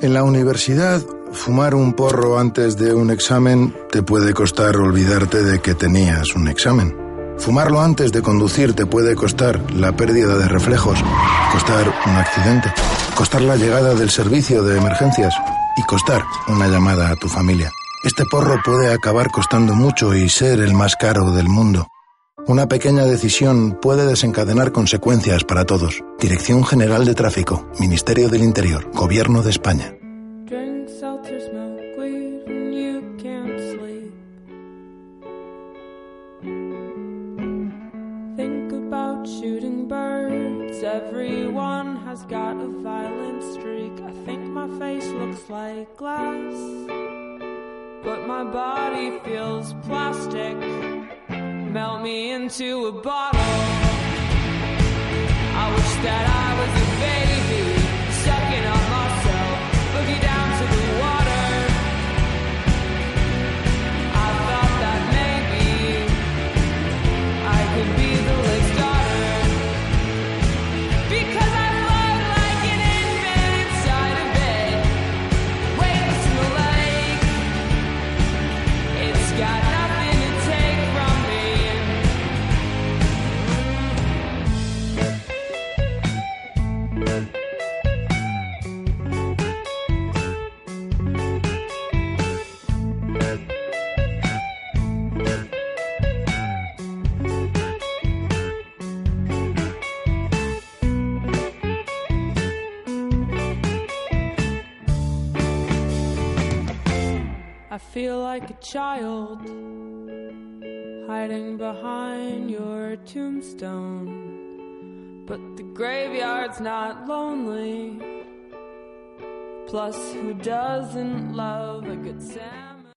En la universidad, fumar un porro antes de un examen te puede costar olvidarte de que tenías un examen. Fumarlo antes de conducir te puede costar la pérdida de reflejos, costar un accidente, costar la llegada del servicio de emergencias y costar una llamada a tu familia. Este porro puede acabar costando mucho y ser el más caro del mundo. Una pequeña decisión puede desencadenar consecuencias para todos. Dirección General de Tráfico, Ministerio del Interior, Gobierno de España. But my body feels plastic. Melt me into a bottle. I wish that I was a baby, sucking on myself, looking down like a child hiding behind your tombstone. But the graveyard's not lonely. Plus, who doesn't love a good salmon?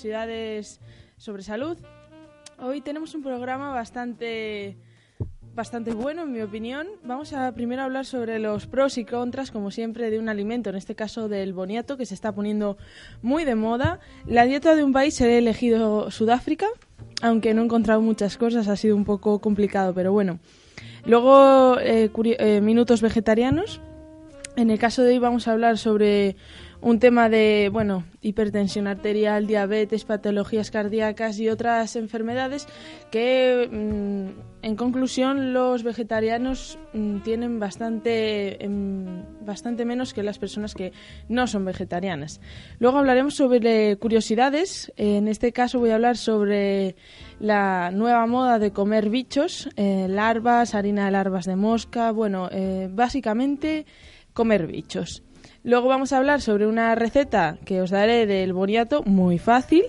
Curiosidades sobre salud. Hoy tenemos un programa bastante bastante bueno en mi opinión. Vamos a primero hablar sobre los pros y contras, como siempre, de un alimento, en este caso del boniato, que se está poniendo muy de moda. La dieta de un país he elegido Sudáfrica, aunque no he encontrado muchas cosas, ha sido un poco complicado, pero bueno. Luego, eh, eh, minutos vegetarianos. En el caso de hoy vamos a hablar sobre un tema de, bueno, hipertensión arterial, diabetes, patologías cardíacas y otras enfermedades que, mm, en conclusión, los vegetarianos mm, tienen bastante, em, bastante menos que las personas que no son vegetarianas. Luego hablaremos sobre curiosidades. En este caso voy a hablar sobre la nueva moda de comer bichos, eh, larvas, harina de larvas de mosca, bueno, eh, básicamente comer bichos. Luego vamos a hablar sobre una receta que os daré del boniato, muy fácil.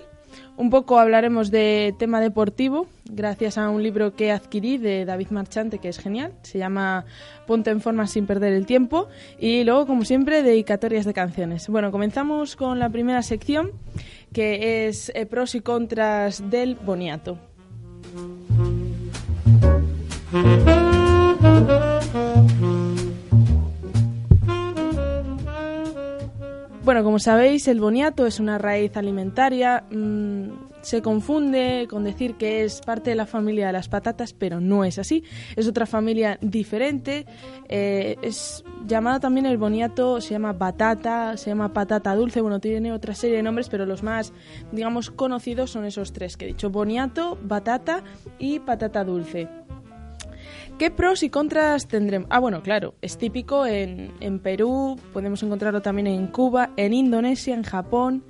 Un poco hablaremos de tema deportivo, gracias a un libro que adquirí de David Marchante, que es genial. Se llama Ponte en forma sin perder el tiempo. Y luego, como siempre, dedicatorias de canciones. Bueno, comenzamos con la primera sección, que es eh, pros y contras del boniato. Bueno, como sabéis, el boniato es una raíz alimentaria. Mm, se confunde con decir que es parte de la familia de las patatas, pero no es así. Es otra familia diferente. Eh, es llamado también el boniato, se llama batata, se llama patata dulce. Bueno, tiene otra serie de nombres, pero los más, digamos, conocidos son esos tres que he dicho: boniato, batata y patata dulce. ¿Qué pros y contras tendremos? Ah, bueno, claro, es típico en, en Perú, podemos encontrarlo también en Cuba, en Indonesia, en Japón,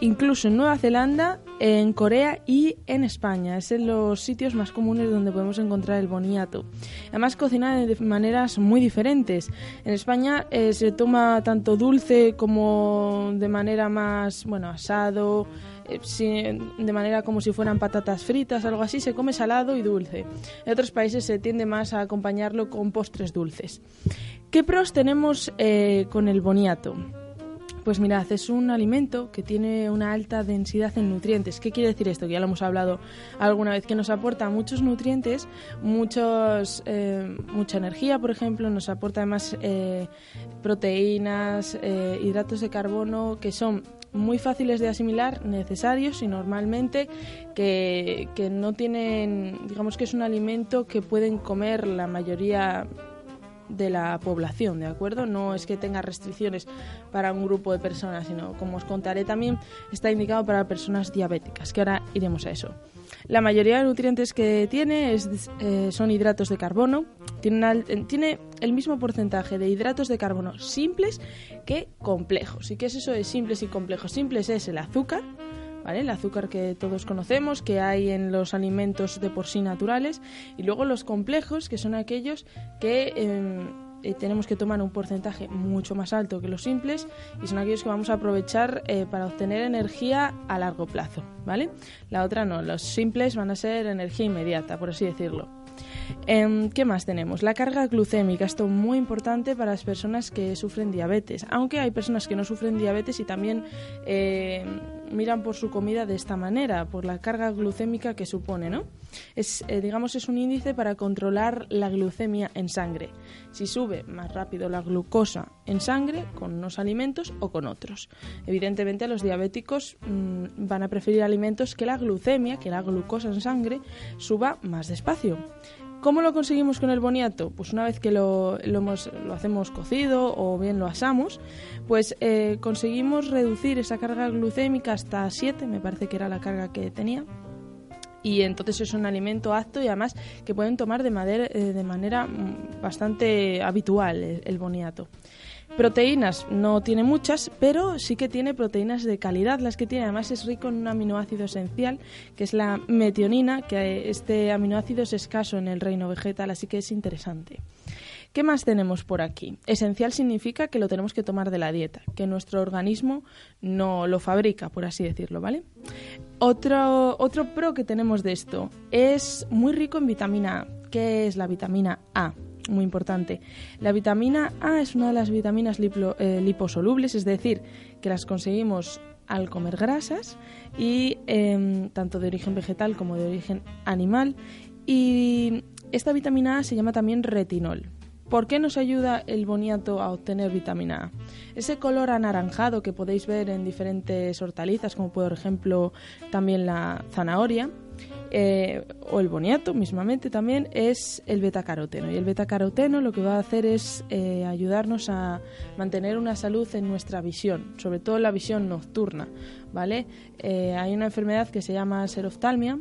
incluso en Nueva Zelanda, en Corea y en España. Es en los sitios más comunes donde podemos encontrar el boniato. Además, cocina de maneras muy diferentes. En España eh, se toma tanto dulce como de manera más, bueno, asado, eh, de manera como si fueran patatas fritas, algo así. Se come salado y dulce. En otros países se tiende más a acompañarlo con postres dulces. ¿Qué pros tenemos eh, con el boniato? Pues mirad, es un alimento que tiene una alta densidad en nutrientes. ¿Qué quiere decir esto? Que ya lo hemos hablado alguna vez, que nos aporta muchos nutrientes, muchos, eh, mucha energía, por ejemplo, nos aporta además eh, proteínas, eh, hidratos de carbono, que son muy fáciles de asimilar, necesarios y normalmente que, que no tienen, digamos que es un alimento que pueden comer la mayoría de la población, ¿de acuerdo? No es que tenga restricciones para un grupo de personas, sino, como os contaré también, está indicado para personas diabéticas, que ahora iremos a eso. La mayoría de nutrientes que tiene eh, son hidratos de carbono, tiene, tiene el mismo porcentaje de hidratos de carbono simples que complejos. ¿Y qué es eso de simples y complejos? Simples es el azúcar, ¿vale? El azúcar que todos conocemos, que hay en los alimentos de por sí naturales, y luego los complejos, que son aquellos que em, eh, tenemos que tomar un porcentaje mucho más alto que los simples, y son aquellos que vamos a aprovechar eh, para obtener energía a largo plazo, ¿vale? La otra no, los simples van a ser energía inmediata, por así decirlo. Em, ¿Qué más tenemos? La carga glucémica, esto muy importante para las personas que sufren diabetes, aunque hay personas que no sufren diabetes y también eh, miran por su comida de esta manera, por la carga glucémica que supone, ¿no? Es, eh, digamos, es un índice para controlar la glucemia en sangre. Si sube más rápido la glucosa en sangre con unos alimentos o con otros. Evidentemente, los diabéticos mm, van a preferir alimentos que la glucemia, que la glucosa en sangre, suba más despacio. ¿Cómo lo conseguimos con el boniato? Pues una vez que lo, hacemos cocido o bien lo asamos, pues eh, conseguimos reducir esa carga glucémica hasta 7, me parece que era la carga que tenía. Y entonces es un alimento apto y además que pueden tomar de, eh, manera mm, bastante habitual el boniato. Proteínas no tiene muchas, pero sí que tiene proteínas de calidad. Las que tiene, además, es rico en un aminoácido esencial, que es la metionina, que este aminoácido es escaso en el reino vegetal, así que es interesante. ¿Qué más tenemos por aquí? Esencial significa que lo tenemos que tomar de la dieta, que nuestro organismo no lo fabrica, por así decirlo, ¿vale? Otro, otro pro que tenemos de esto es muy rico en vitamina A. ¿Qué es la vitamina A? Muy importante. La vitamina A es una de las vitaminas eh, liposolubles, es decir, que las conseguimos al comer grasas y em, tanto de origen vegetal como de origen animal. Y esta vitamina A se llama también retinol. ¿Por qué nos ayuda el boniato a obtener vitamina A? Ese color anaranjado que podéis ver en diferentes hortalizas, como por ejemplo también la zanahoria, eh, o el boniato mismamente también, es el betacaroteno. Y el betacaroteno lo que va a hacer es eh, ayudarnos a mantener una salud en nuestra visión, sobre todo la visión nocturna. ¿vale? Eh, hay una enfermedad que se llama seroftalmia,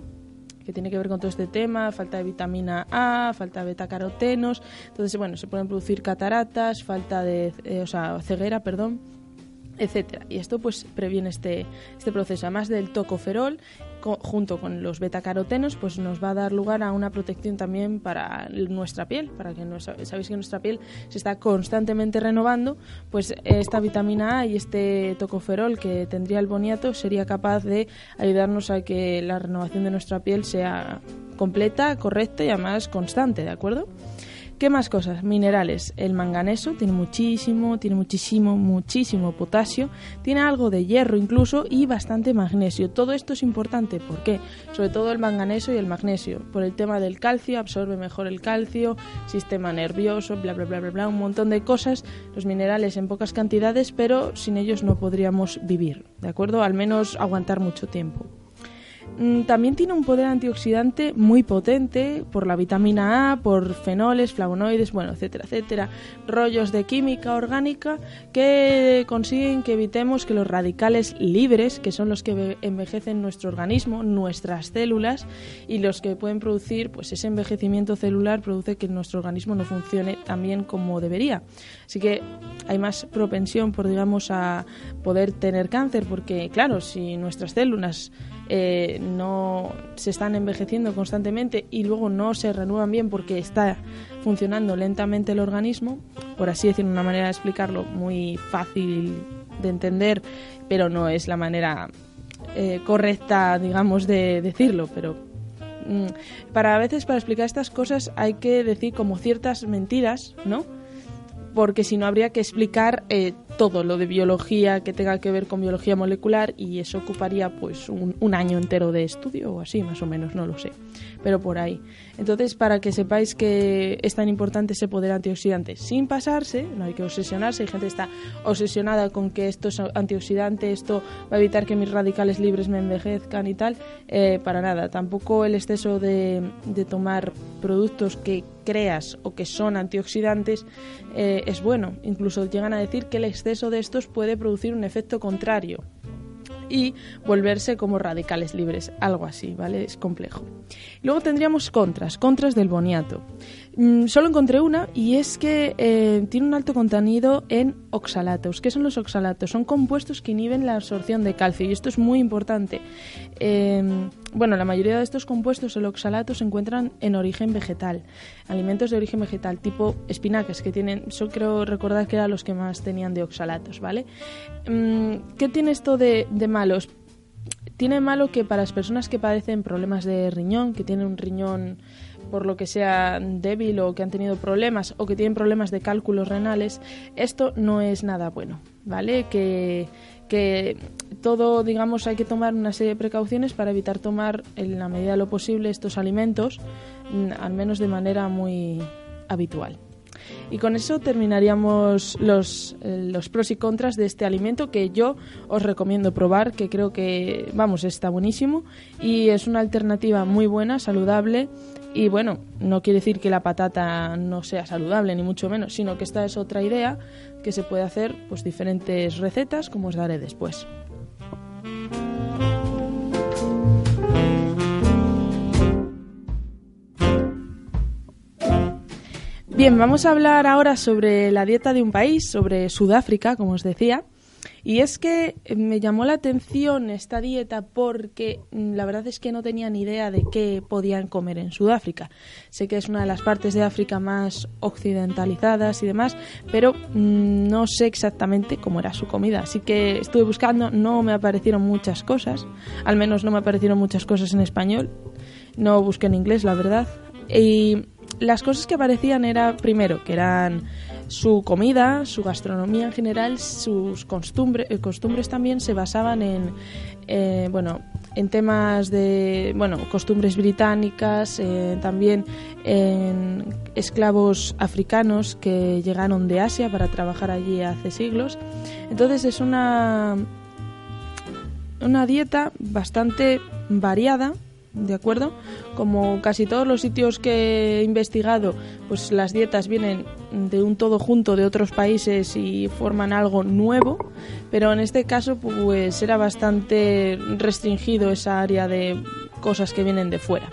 que tiene que ver con todo este tema, falta de vitamina A, falta de betacarotenos, entonces bueno, se pueden producir cataratas, falta de, o sea, ceguera, perdón, etcétera. Y esto pues previene este, este proceso. Además del tocoferol, junto con los betacarotenos, pues nos va a dar lugar a una protección también para nuestra piel, para que sabéis que nuestra piel se está constantemente renovando, pues esta vitamina A y este tocoferol que tendría el boniato sería capaz de ayudarnos a que la renovación de nuestra piel sea completa, correcta y además constante, ¿de acuerdo? ¿Qué más cosas? Minerales. El manganeso tiene muchísimo, tiene muchísimo, muchísimo potasio, tiene algo de hierro incluso y bastante magnesio. Todo esto es importante, ¿por qué? Sobre todo el manganeso y el magnesio. Por el tema del calcio, absorbe mejor el calcio, sistema nervioso, bla, bla, bla, bla, bla, un montón de cosas. Los minerales en pocas cantidades, pero sin ellos no podríamos vivir, ¿de acuerdo? Al menos aguantar mucho tiempo. Mm, también tiene un poder antioxidante muy potente por la vitamina A, por fenoles, flavonoides, bueno, etcétera, etcétera, rollos de química orgánica que consiguen que evitemos que los radicales libres, que son los que envejecen nuestro organismo, nuestras células y los que pueden producir, pues ese envejecimiento celular produce que nuestro organismo no funcione tan bien como debería. Así que hay más propensión, por digamos, a poder tener cáncer, porque claro, si nuestras células eh, no se están envejeciendo constantemente y luego no se renuevan bien porque está funcionando lentamente el organismo, por así decir, una manera de explicarlo muy fácil de entender, pero no es la manera eh, correcta, digamos, de decirlo, pero mm, para a veces para explicar estas cosas hay que decir como ciertas mentiras, ¿no? Porque si no habría que explicar eh, todo lo de biología que tenga que ver con biología molecular y eso ocuparía pues un, un, año entero de estudio o así más o menos, no lo sé, pero por ahí. Entonces, para que sepáis que es tan importante ese poder antioxidante, sin pasarse, no hay que obsesionarse, hay gente que está obsesionada con que esto es antioxidante, esto va a evitar que mis radicales libres me envejezcan y tal, eh, para nada. Tampoco el exceso de, de tomar productos que creas o que son antioxidantes eh, es bueno. Incluso llegan a decir que el exceso de estos puede producir un efecto contrario y volverse como radicales libres, algo así, ¿vale? Es complejo. Luego tendríamos contras, contras del boniato. Mm, solo encontré una y es que eh, tiene un alto contenido en oxalatos. ¿Qué son los oxalatos? Son compuestos que inhiben la absorción de calcio y esto es muy importante. Eh, bueno, la mayoría de estos compuestos, el oxalato, se encuentran en origen vegetal, alimentos de origen vegetal, tipo espinacas, que tienen, yo creo recordar que eran los que más tenían de oxalatos, ¿vale? Mm, ¿Qué tiene esto de, de malos? Tiene malo que para las personas que padecen problemas de riñón, que tienen un riñón por lo que sea débil o que han tenido problemas o que tienen problemas de cálculos renales, esto no es nada bueno, ¿vale? Que, que todo, digamos, hay que tomar una serie de precauciones para evitar tomar en la medida de lo posible estos alimentos, mm, al menos de manera muy habitual. Y con eso terminaríamos los, eh, los pros y contras de este alimento que yo os recomiendo probar, que creo que, vamos, está buenísimo y es una alternativa muy buena, saludable. Y bueno, no quiere decir que la patata no sea saludable, ni mucho menos, sino que esta es otra idea que se puede hacer pues diferentes recetas, como os daré después. Bien, vamos a hablar ahora sobre la dieta de un país, sobre Sudáfrica, como os decía. Y es que me llamó la atención esta dieta porque mm, la verdad es que no tenía ni idea de qué podían comer en Sudáfrica. Sé que es una de las partes de África más occidentalizadas y demás, pero mm, no sé exactamente cómo era su comida. Así que estuve buscando, no me aparecieron muchas cosas, al menos no me aparecieron muchas cosas en español. No busqué en inglés, la verdad. Y las cosas que aparecían era, primero, que eran su comida, su gastronomía en general, sus costumbres, eh, costumbres también se basaban en, eh, bueno, en temas de, bueno, costumbres británicas, eh, también en esclavos africanos que llegaron de Asia para trabajar allí hace siglos. Entonces es una, una dieta bastante variada ¿de acuerdo? Como casi todos los sitios que he investigado, pues las dietas vienen de un todo junto de otros países y forman algo nuevo, pero en este caso pues era bastante restringido esa área de cosas que vienen de fuera.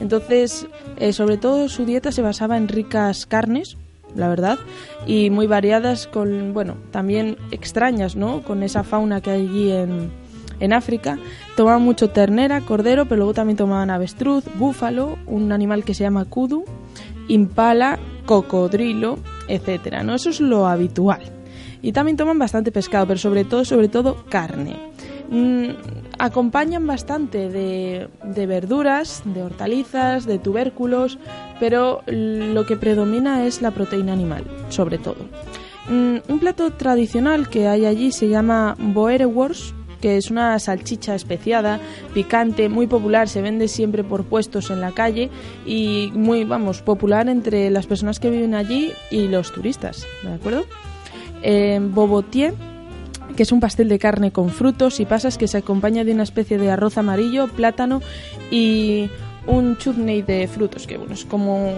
Entonces, eh, sobre todo su dieta se basaba en ricas carnes, la verdad, y muy variadas con, bueno, también extrañas, ¿no? Con esa fauna que hay allí en, en África, tomaban mucho ternera, cordero, pero luego también tomaban avestruz, búfalo, un animal que se llama kudu, impala, cocodrilo, etcétera. ¿no? Eso es lo habitual. Y también toman bastante pescado, pero sobre todo, sobre todo carne. Mm, acompañan bastante de, de, verduras, de hortalizas, de tubérculos, pero lo que predomina es la proteína animal, sobre todo. Mm, un plato tradicional que hay allí se llama boerewors, que es una salchicha especiada, picante, muy popular, se vende siempre por puestos en la calle y muy, vamos, popular entre las personas que viven allí y los turistas, ¿de acuerdo? Eh, bobotier, que es un pastel de carne con frutos y pasas que se acompaña de una especie de arroz amarillo, plátano y un chutney de frutos, que bueno, es como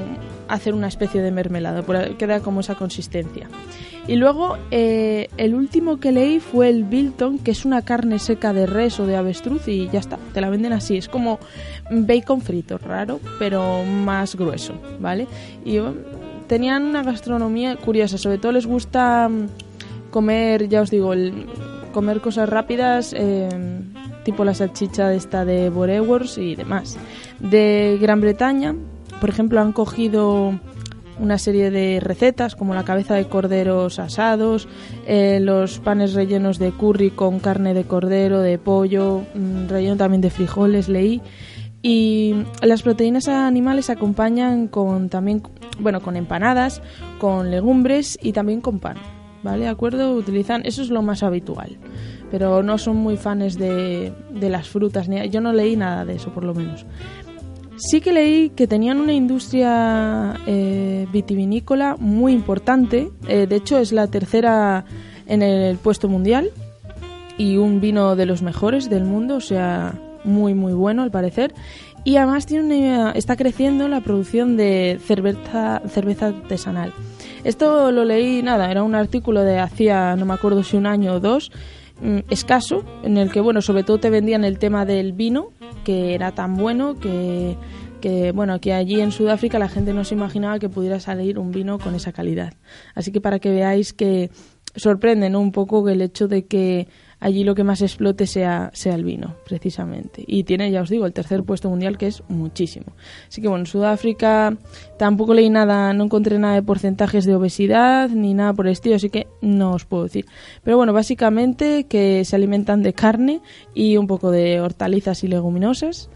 hacer una especie de mermelada, queda como esa consistencia. Y luego eh, el último que leí fue el Bilton, que es una carne seca de res o de avestruz y ya está, te la venden así, es como bacon frito, raro, pero más grueso, ¿vale? Y tenían una gastronomía curiosa, sobre todo les gusta mm, comer, ya os digo, comer cosas rápidas. Eh, tipo la salchicha de esta de Borewors y demás. De Gran Bretaña, por ejemplo, han cogido una serie de recetas como la cabeza de corderos asados, eh, los panes rellenos de curry con carne de cordero, de pollo, mm, relleno también de frijoles, leí. Y las proteínas animales se acompañan con también, bueno, con empanadas, con legumbres y también con pan. ¿Vale? ¿De acuerdo? Utilizan, eso es lo más habitual pero no son muy fans de, las frutas. Ni, yo no leí nada de eso, por lo menos. Sí que leí que tenían una industria eh, vitivinícola muy importante. Eh, de hecho, es la tercera en el puesto mundial y un vino de los mejores del mundo, o sea, muy, muy bueno al parecer. Y además tiene está creciendo la producción de cerveza, cerveza artesanal. Esto lo leí, nada, era un artículo de hacía, no me acuerdo si un año o dos, Mm, escaso, en el que, bueno, sobre todo te vendían el tema del vino, que era tan bueno que, que, bueno, que allí en Sudáfrica la gente no se imaginaba que pudiera salir un vino con esa calidad. Así que para que veáis que sorprende un poco el hecho de que allí lo que más explote sea, sea el vino, precisamente. Y tiene, ya os digo, el tercer puesto mundial, que es muchísimo. Así que bueno, en Sudáfrica tampoco leí nada, no encontré nada de porcentajes de obesidad ni nada por el estilo, así que no os puedo decir. Pero bueno, básicamente que se alimentan de carne y un poco de hortalizas y leguminosas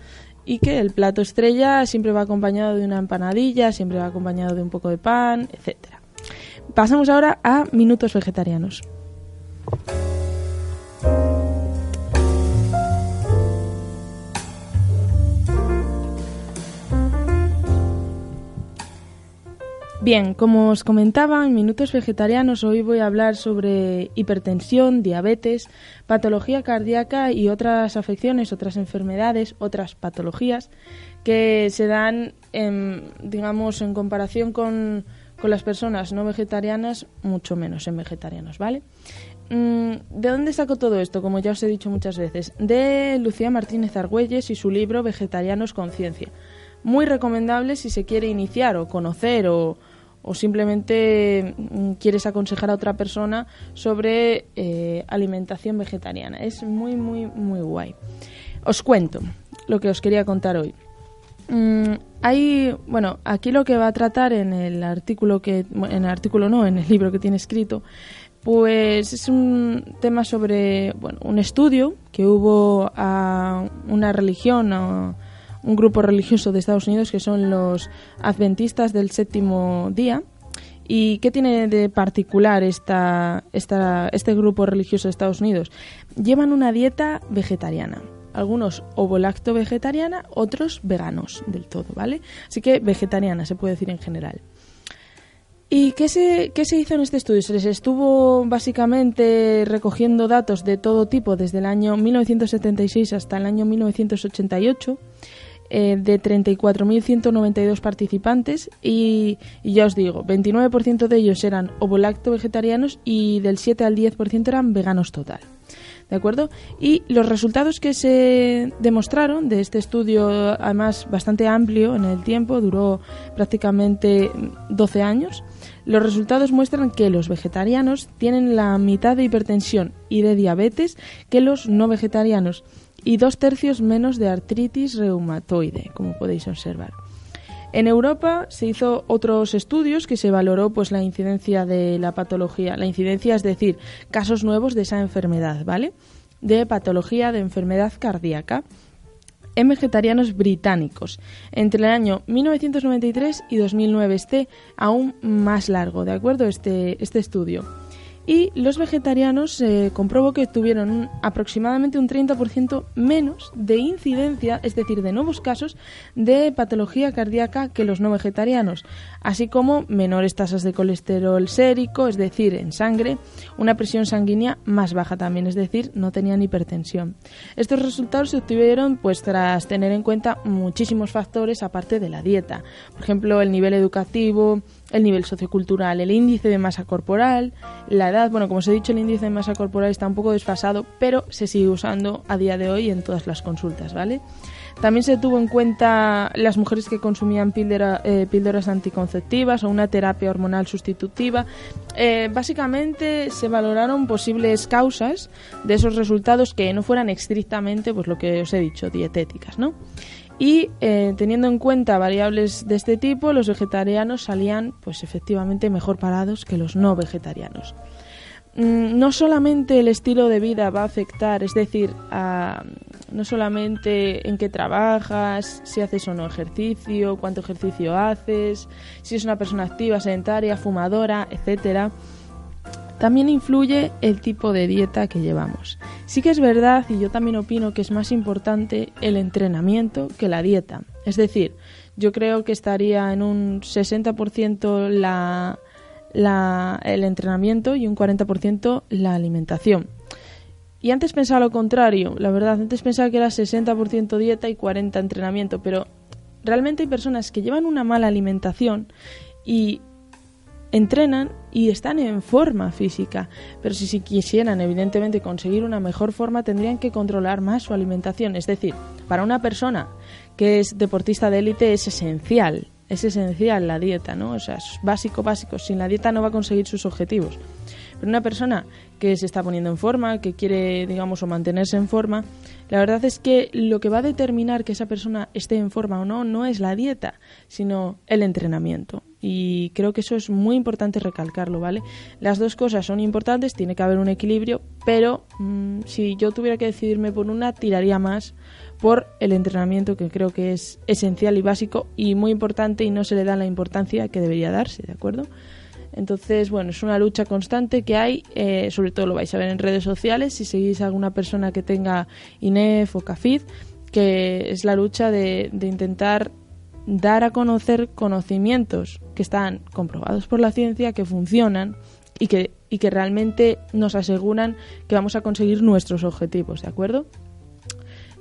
y que el plato estrella siempre va acompañado de una empanadilla, siempre va acompañado de un poco de pan, etcétera. Pasamos ahora a minutos vegetarianos. Bien, como os comentaba en Minutos Vegetarianos, hoy voy a hablar sobre hipertensión, diabetes, patología cardíaca y otras afecciones, otras enfermedades, otras patologías que se dan, en, digamos, en comparación con, con las personas no vegetarianas, mucho menos en vegetarianos, ¿vale? Mm, ¿De dónde saco todo esto? Como ya os he dicho muchas veces. De Lucía Martínez Argüelles y su libro Vegetarianos Conciencia. Muy recomendable si se quiere iniciar o conocer o, o simplemente mm, quieres aconsejar a otra persona sobre eh, alimentación vegetariana. Es muy, muy, muy guay. Os cuento lo que os quería contar hoy. Mm, hay, bueno, aquí lo que va a tratar en el artículo que, en el artículo no, en el libro que tiene escrito, pues es un tema sobre, bueno, un estudio que hubo a una religión, un grupo religioso de Estados Unidos que son los adventistas del séptimo día. ¿Y qué tiene de particular esta, este grupo religioso de Estados Unidos? Llevan una dieta vegetariana. Algunos ovolacto vegetariana, otros veganos del todo, ¿vale? Así que vegetariana se puede decir en general. ¿Y qué se, qué se hizo en este estudio? Se les estuvo básicamente recogiendo datos de todo tipo desde el año 1976 hasta el año 1988 eh, de 34.192 participantes y, ya os digo, 29% de ellos eran ovolacto vegetarianos y del 7 al 10% eran veganos total. ¿De acuerdo? Y los resultados que se demostraron de este estudio, además bastante amplio en el tiempo, duró prácticamente 12 años, los resultados muestran que los vegetarianos tienen la mitad de hipertensión y de diabetes que los no vegetarianos y dos tercios menos de artritis reumatoide, como podéis observar. En Europa se hizo otros estudios que se valoró pues la incidencia de la patología, la incidencia es decir, casos nuevos de esa enfermedad, ¿vale? De patología de enfermedad cardíaca. en vegetarianos británicos entre el año 1993 y 2009. Este aún más largo, ¿de acuerdo? Este, este estudio y los vegetarianos se comprobó que tuvieron aproximadamente un 30% menos de incidencia, es decir, de nuevos casos de patología cardíaca que los no vegetarianos, así como menores tasas de colesterol sérico, es decir, en sangre, una presión sanguínea más baja también, es decir, no tenían hipertensión. Estos resultados se obtuvieron pues tras tener en cuenta muchísimos factores aparte de la dieta, por ejemplo, el nivel educativo, el nivel sociocultural, el índice de masa corporal, la edad. Bueno, como os he dicho, el índice de masa corporal está un poco desfasado, pero se sigue usando a día de hoy en todas las consultas, ¿vale? También se tuvo en cuenta las mujeres que consumían eh, píldoras anticonceptivas o una terapia hormonal sustitutiva. Eh, básicamente se valoraron posibles causas de esos resultados que no fueran estrictamente, pues lo que os he dicho, dietéticas, ¿no? Y eh, teniendo en cuenta variables de este tipo, los vegetarianos salían pues efectivamente mejor parados que los no vegetarianos. Mm, no solamente el estilo de vida va a afectar, es decir, no solamente en qué trabajas, si haces o no ejercicio, cuánto ejercicio haces, si es una persona activa, sedentaria, fumadora, etcétera, también influye el tipo de dieta que llevamos. Sí que es verdad, y yo también opino que es más importante el entrenamiento que la dieta. Es decir, yo creo que estaría en un 60% la, el entrenamiento y un 40% la alimentación. Y antes pensaba lo contrario, la verdad, antes pensaba que era 60% dieta y 40% entrenamiento, pero realmente hay personas que llevan una mala alimentación y entrenan y están en forma física, pero si, si, quisieran evidentemente conseguir una mejor forma tendrían que controlar más su alimentación. Es decir, para una persona que es deportista de élite es esencial, es esencial la dieta, ¿no? O sea, es básico, básico. Sin la dieta no va a conseguir sus objetivos. Pero una persona que se está poniendo en forma, que quiere, digamos, o mantenerse en forma, la verdad es que lo que va a determinar que esa persona esté en forma o no no es la dieta, sino el entrenamiento. Y creo que eso es muy importante recalcarlo, ¿vale? Las dos cosas son importantes, tiene que haber un equilibrio, pero mm, si yo tuviera que decidirme por una, tiraría más por el entrenamiento que creo que es esencial y básico y muy importante y no se le da la importancia que debería darse, ¿de acuerdo? Entonces, bueno, es una lucha constante que hay, eh, sobre todo lo vais a ver en redes sociales, si seguís a alguna persona que tenga INEF o CAFID, que es la lucha de, intentar dar a conocer conocimientos que están comprobados por la ciencia, que funcionan y que, y que realmente nos aseguran que vamos a conseguir nuestros objetivos, ¿de acuerdo?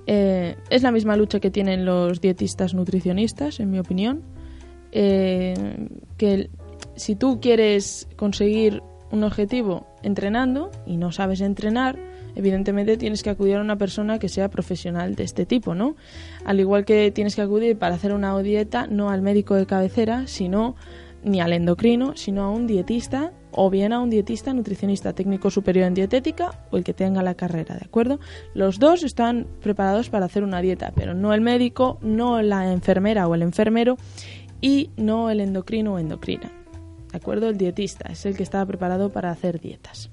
Eh, es la misma lucha que tienen los dietistas nutricionistas, en mi opinión, eh, que si tú quieres conseguir un objetivo entrenando y no sabes entrenar, evidentemente tienes que acudir a una persona que sea profesional de este tipo, ¿no? Al igual que tienes que acudir para hacer una dieta no al médico de cabecera, sino ni al endocrino, sino a un dietista o bien a un dietista nutricionista técnico superior en dietética o el que tenga la carrera, ¿de acuerdo? Los dos están preparados para hacer una dieta, pero no el médico, no la enfermera o el enfermero y no el endocrino o endocrina. ¿De acuerdo? El dietista es el que estaba preparado para hacer dietas.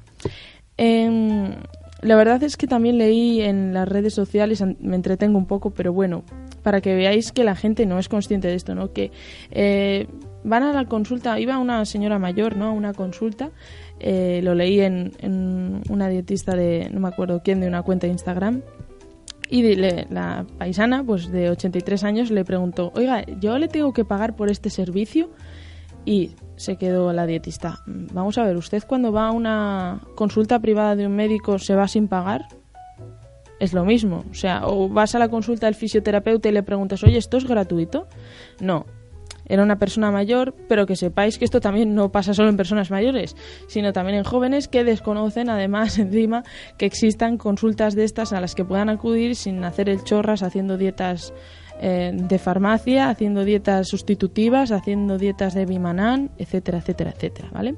Em, la verdad es que también leí en las redes sociales, me entretengo un poco, pero bueno, para que veáis que la gente no es consciente de esto, ¿no? Que eh, van a la consulta, iba una señora mayor, ¿no? A una consulta, eh, lo leí en, en, una dietista de, no me acuerdo quién, de una cuenta de Instagram, y la paisana, pues de 83 años, le preguntó, oiga, ¿yo le tengo que pagar por este servicio? Y se quedó la dietista. Vamos a ver, ¿usted cuando va a una consulta privada de un médico se va sin pagar? Es lo mismo. O sea, o vas a la consulta del fisioterapeuta y le preguntas, oye, ¿esto es gratuito? No. Era una persona mayor, pero que sepáis que esto también no pasa solo en personas mayores, sino también en jóvenes que desconocen, además, encima, que existan consultas de estas a las que puedan acudir sin hacer el chorras haciendo dietas eh, de farmacia, haciendo dietas sustitutivas, haciendo dietas de Bimanan, etcétera, etcétera, etcétera, ¿vale?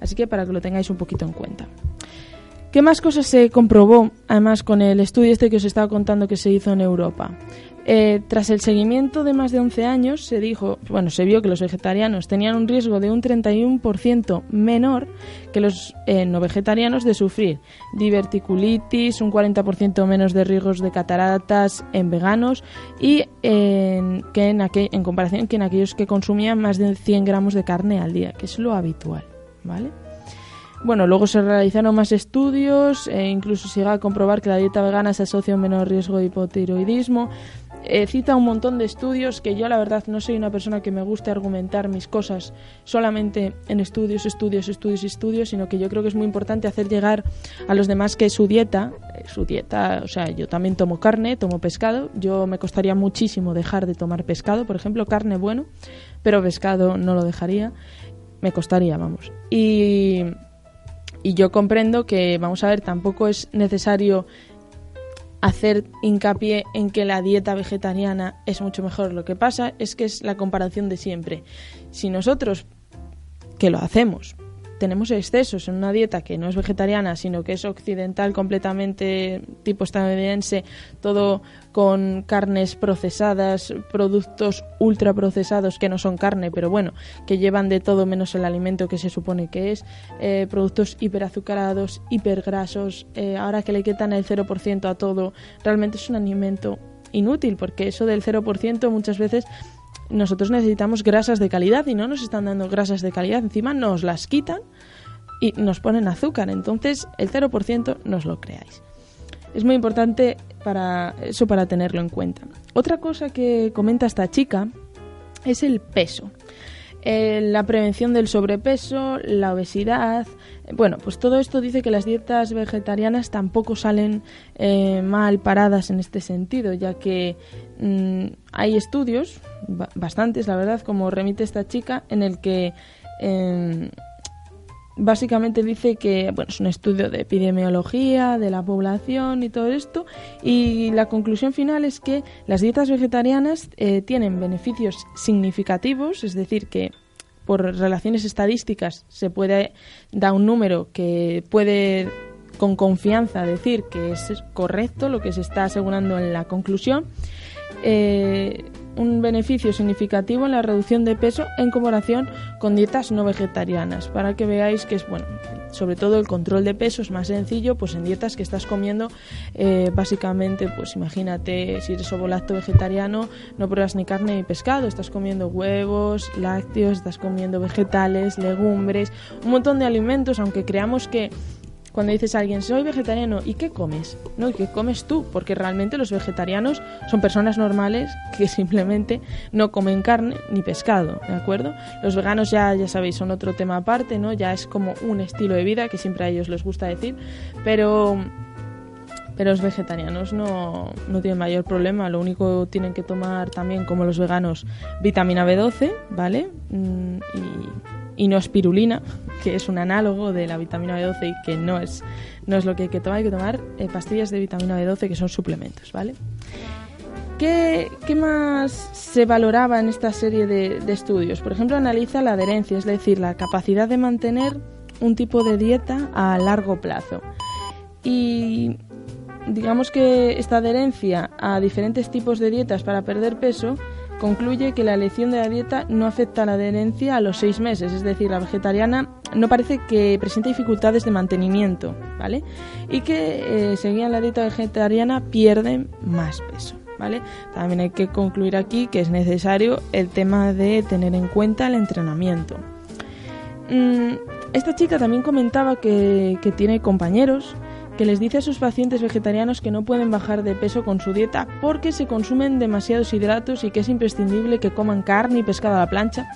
Así que para que lo tengáis un poquito en cuenta. ¿Qué más cosas se comprobó, además, con el estudio este que os estaba contando que se hizo en Europa? Eh, tras el seguimiento de más de 11 años, se dijo, bueno, se vio que los vegetarianos tenían un riesgo de un 31% menor que los eh, no vegetarianos de sufrir diverticulitis, un 40% menos de riesgos de cataratas en veganos y que en, en comparación que en aquellos que consumían más de 100 gramos de carne al día, que es lo habitual, ¿vale? Bueno, luego se realizaron más estudios, e incluso se llega a comprobar que la dieta vegana se asocia a un menor riesgo de hipotiroidismo. Eh, cita un montón de estudios que yo la verdad no soy una persona que me guste argumentar mis cosas solamente en estudios, estudios, estudios estudios, sino que yo creo que es muy importante hacer llegar a los demás que su dieta, eh, su dieta, o sea, yo también tomo carne, tomo pescado, yo me costaría muchísimo dejar de tomar pescado, por ejemplo, carne bueno, pero pescado no lo dejaría, me costaría, vamos. Y, y yo comprendo que, vamos a ver, tampoco es necesario hacer hincapié en que la dieta vegetariana es mucho mejor. Lo que pasa es que es la comparación de siempre. Si nosotros, que lo hacemos, tenemos excesos en una dieta que no es vegetariana, sino que es occidental completamente tipo estadounidense, todo con carnes procesadas, productos ultraprocesados que no son carne, pero bueno, que llevan de todo menos el alimento que se supone que es, eh, productos hiperazucarados, hipergrasos, eh, ahora que le quitan el 0% a todo, realmente es un alimento inútil, porque eso del 0% muchas veces nosotros necesitamos grasas de calidad y no nos están dando grasas de calidad, encima nos las quitan y nos ponen azúcar, entonces el 0% no os lo creáis. Es muy importante para eso para tenerlo en cuenta. Otra cosa que comenta esta chica es el peso. Eh, la prevención del sobrepeso, la obesidad. Bueno, pues todo esto dice que las dietas vegetarianas tampoco salen eh, mal paradas en este sentido, ya que mm, hay estudios, bastantes la verdad, como remite esta chica, en el que em, básicamente dice que bueno, es un estudio de epidemiología, de la población y todo esto, y la conclusión final es que las dietas vegetarianas eh, tienen beneficios significativos, es decir, que por relaciones estadísticas se puede dar un número que puede con confianza decir que es correcto lo que se está asegurando en la conclusión. Eh, un beneficio significativo en la reducción de peso en comparación con dietas no vegetarianas, para que veáis que es bueno, sobre todo el control de peso es más sencillo, pues en dietas que estás comiendo, eh, básicamente, pues imagínate, si eres ovolacto vegetariano, no pruebas ni carne ni pescado, estás comiendo huevos, lácteos, estás comiendo vegetales, legumbres, un montón de alimentos, aunque creamos que cuando dices a alguien soy vegetariano, ¿y qué comes? ¿No? ¿Y qué comes tú? Porque realmente los vegetarianos son personas normales que simplemente no comen carne ni pescado, ¿de acuerdo? Los veganos ya, ya sabéis, son otro tema aparte, ¿no? Ya es como un estilo de vida que siempre a ellos les gusta decir, pero pero los vegetarianos no, no, tienen mayor problema. Lo único tienen que tomar también, como los veganos, vitamina B12, ¿vale? Mm, y, y no espirulina, que es un análogo de la vitamina B12 y que no es, no es lo que hay que tomar. Hay que tomar eh, pastillas de vitamina B12 que son suplementos, ¿vale? ¿Qué, ¿Qué, más se valoraba en esta serie de estudios? Por ejemplo, analiza la adherencia, es decir, la capacidad de mantener un tipo de dieta a largo plazo. Y digamos que esta adherencia a diferentes tipos de dietas para perder peso concluye que la elección de la dieta no afecta a la adherencia a los seis meses, es decir, la vegetariana no parece que presente dificultades de mantenimiento, ¿vale? Y que eh, seguían la dieta vegetariana pierden más peso. ¿Vale? También hay que concluir aquí que es necesario el tema de tener en cuenta el entrenamiento. Mm, esta chica también comentaba que, que tiene compañeros que les dice a sus pacientes vegetarianos que no pueden bajar de peso con su dieta porque se consumen demasiados hidratos y que es imprescindible que coman carne y pescado a la plancha.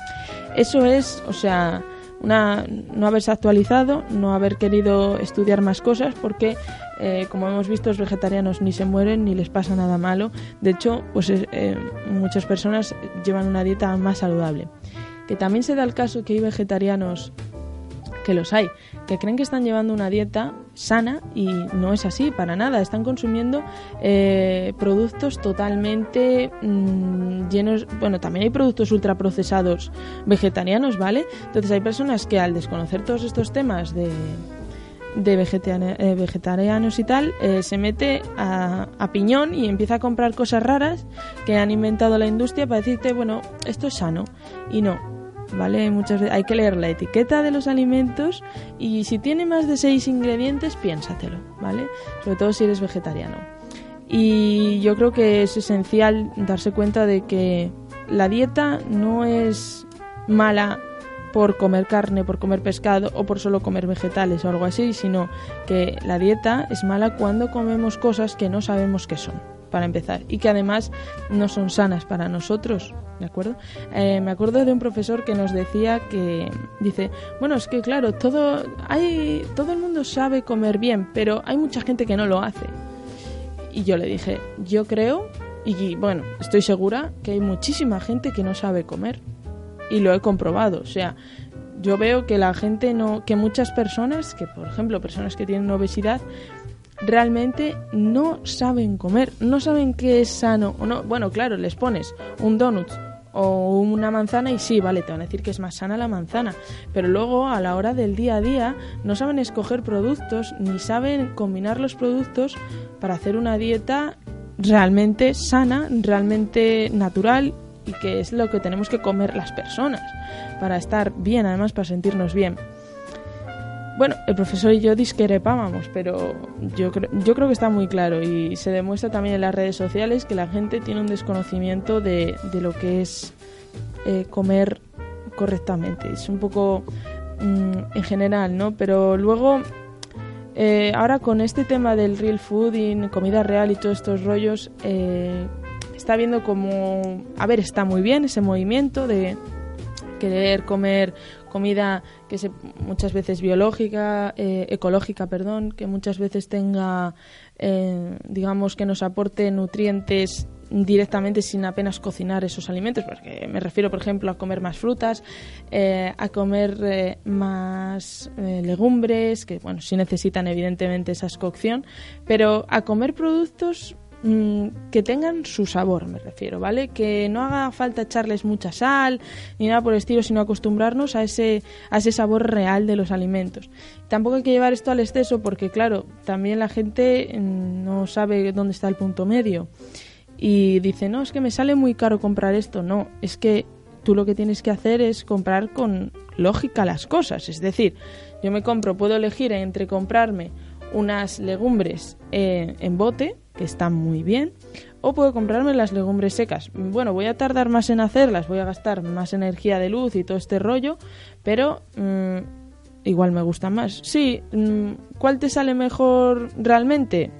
Eso es, o sea, una, no haberse actualizado, no haber querido estudiar más cosas porque, eh, como hemos visto, los vegetarianos ni se mueren ni les pasa nada malo. De hecho, pues eh, muchas personas llevan una dieta más saludable. Que también se da el caso que hay vegetarianos que los hay, que creen que están llevando una dieta sana y no es así para nada. Están consumiendo eh, productos totalmente mm, llenos. Bueno, también hay productos ultraprocesados vegetarianos, ¿vale? Entonces hay personas que al desconocer todos estos temas de de eh, vegetarianos y tal eh, se mete a, a, piñón y empieza a comprar cosas raras que han inventado la industria para decirte, bueno, esto es sano. Y no, ¿vale? Muchas veces hay que leer la etiqueta de los alimentos y si tiene más de seis ingredientes, piénsatelo, ¿vale? Sobre todo si eres vegetariano. Y yo creo que es esencial darse cuenta de que la dieta no es mala por comer carne, por comer pescado o por solo comer vegetales o algo así, sino que la dieta es mala cuando comemos cosas que no sabemos qué son, para empezar, y que además no son sanas para nosotros, ¿de acuerdo? Eh, me acuerdo de un profesor que nos decía que dice, bueno, es que claro, todo, hay, todo el mundo sabe comer bien, pero hay mucha gente que no lo hace. Y yo le dije, yo creo, y bueno, estoy segura que hay muchísima gente que no sabe comer y lo he comprobado. O sea, yo veo que la gente no, que muchas personas, que por ejemplo personas que tienen obesidad, realmente no saben comer, no saben qué es sano o no. Bueno, claro, les pones un donut o una manzana y sí, vale, te van a decir que es más sana la manzana, pero luego a la hora del día a día no saben escoger productos ni saben combinar los productos para hacer una dieta realmente sana, realmente natural y que es lo que tenemos que comer las personas para estar bien, además para sentirnos bien. Bueno, el profesor y yo discrepábamos, pero yo, yo creo que está muy claro y se demuestra también en las redes sociales que la gente tiene un desconocimiento de, de lo que es eh, comer correctamente. Es un poco mm, en general, ¿no? Pero luego, eh, ahora con este tema del real food comida real y todos estos rollos, eh, está viendo como, a ver, está muy bien ese movimiento de querer comer comida que se, muchas veces biológica, eh, ecológica, perdón, que muchas veces tenga, eh, digamos, que nos aporte nutrientes directamente sin apenas cocinar esos alimentos, porque me refiero, por ejemplo, a comer más frutas, eh, a comer más legumbres, que bueno, sí necesitan evidentemente esa cocción, pero a comer productos Mm, que tengan su sabor, me refiero, ¿vale? Que no haga falta echarles mucha sal ni nada por el estilo, sino acostumbrarnos a ese, a ese sabor real de los alimentos. Tampoco hay que llevar esto al exceso porque, claro, también la gente mm, no sabe dónde está el punto medio y dice, no, es que me sale muy caro comprar esto. No, es que tú lo que tienes que hacer es comprar con lógica las cosas. Es decir, yo me compro, puedo elegir entre comprarme unas legumbres eh, en bote, que están muy bien, o puedo comprarme las legumbres secas. Bueno, voy a tardar más en hacerlas, voy a gastar más energía de luz y todo este rollo, pero mm, igual me gustan más. Sí, mm, ¿cuál te sale mejor realmente?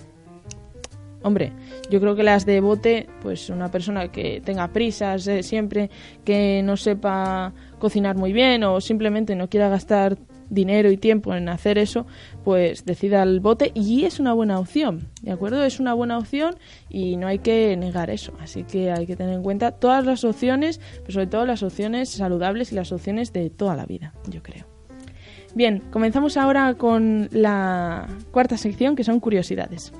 Hombre, yo creo que las de bote, pues una persona que tenga prisas eh, siempre, que no sepa cocinar muy bien o simplemente no quiera gastar dinero y tiempo en hacer eso, pues decida el bote y es una buena opción, ¿de acuerdo? Es una buena opción y no hay que negar eso, así que hay que tener en cuenta todas las opciones, pero sobre todo las opciones saludables y las opciones de toda la vida, yo creo. Bien, comenzamos ahora con la cuarta sección que son curiosidades.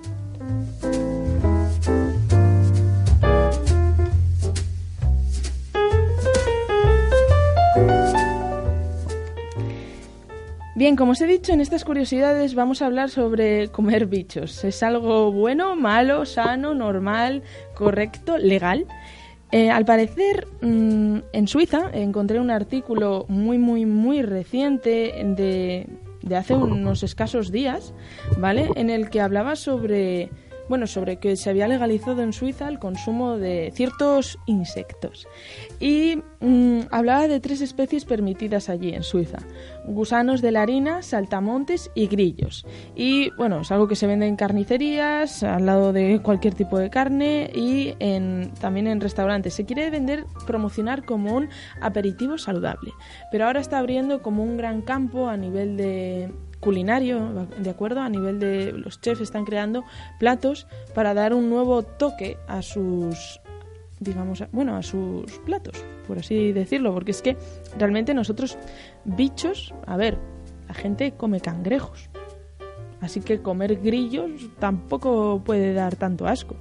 Bien, como os he dicho, en estas curiosidades vamos a hablar sobre comer bichos. ¿Es algo bueno, malo, sano, normal, correcto, legal? Eh, al parecer, mm, en Suiza encontré un artículo muy, muy, muy reciente de, de hace unos escasos días, ¿vale? En el que hablaba sobre bueno, sobre que se había legalizado en Suiza el consumo de ciertos insectos. Y mm, hablaba de tres especies permitidas allí en Suiza. Gusanos de la harina, saltamontes y grillos. Y bueno, es algo que se vende en carnicerías, al lado de cualquier tipo de carne y también en restaurantes. Se quiere vender, promocionar como un aperitivo saludable. Pero ahora está abriendo como un gran campo a nivel de culinario, ¿de acuerdo? A nivel de los chefs están creando platos para dar un nuevo toque a sus digamos, bueno, a sus platos, por así decirlo, porque es que realmente nosotros bichos, a ver, la gente come cangrejos. Así que comer grillos tampoco puede dar tanto asco.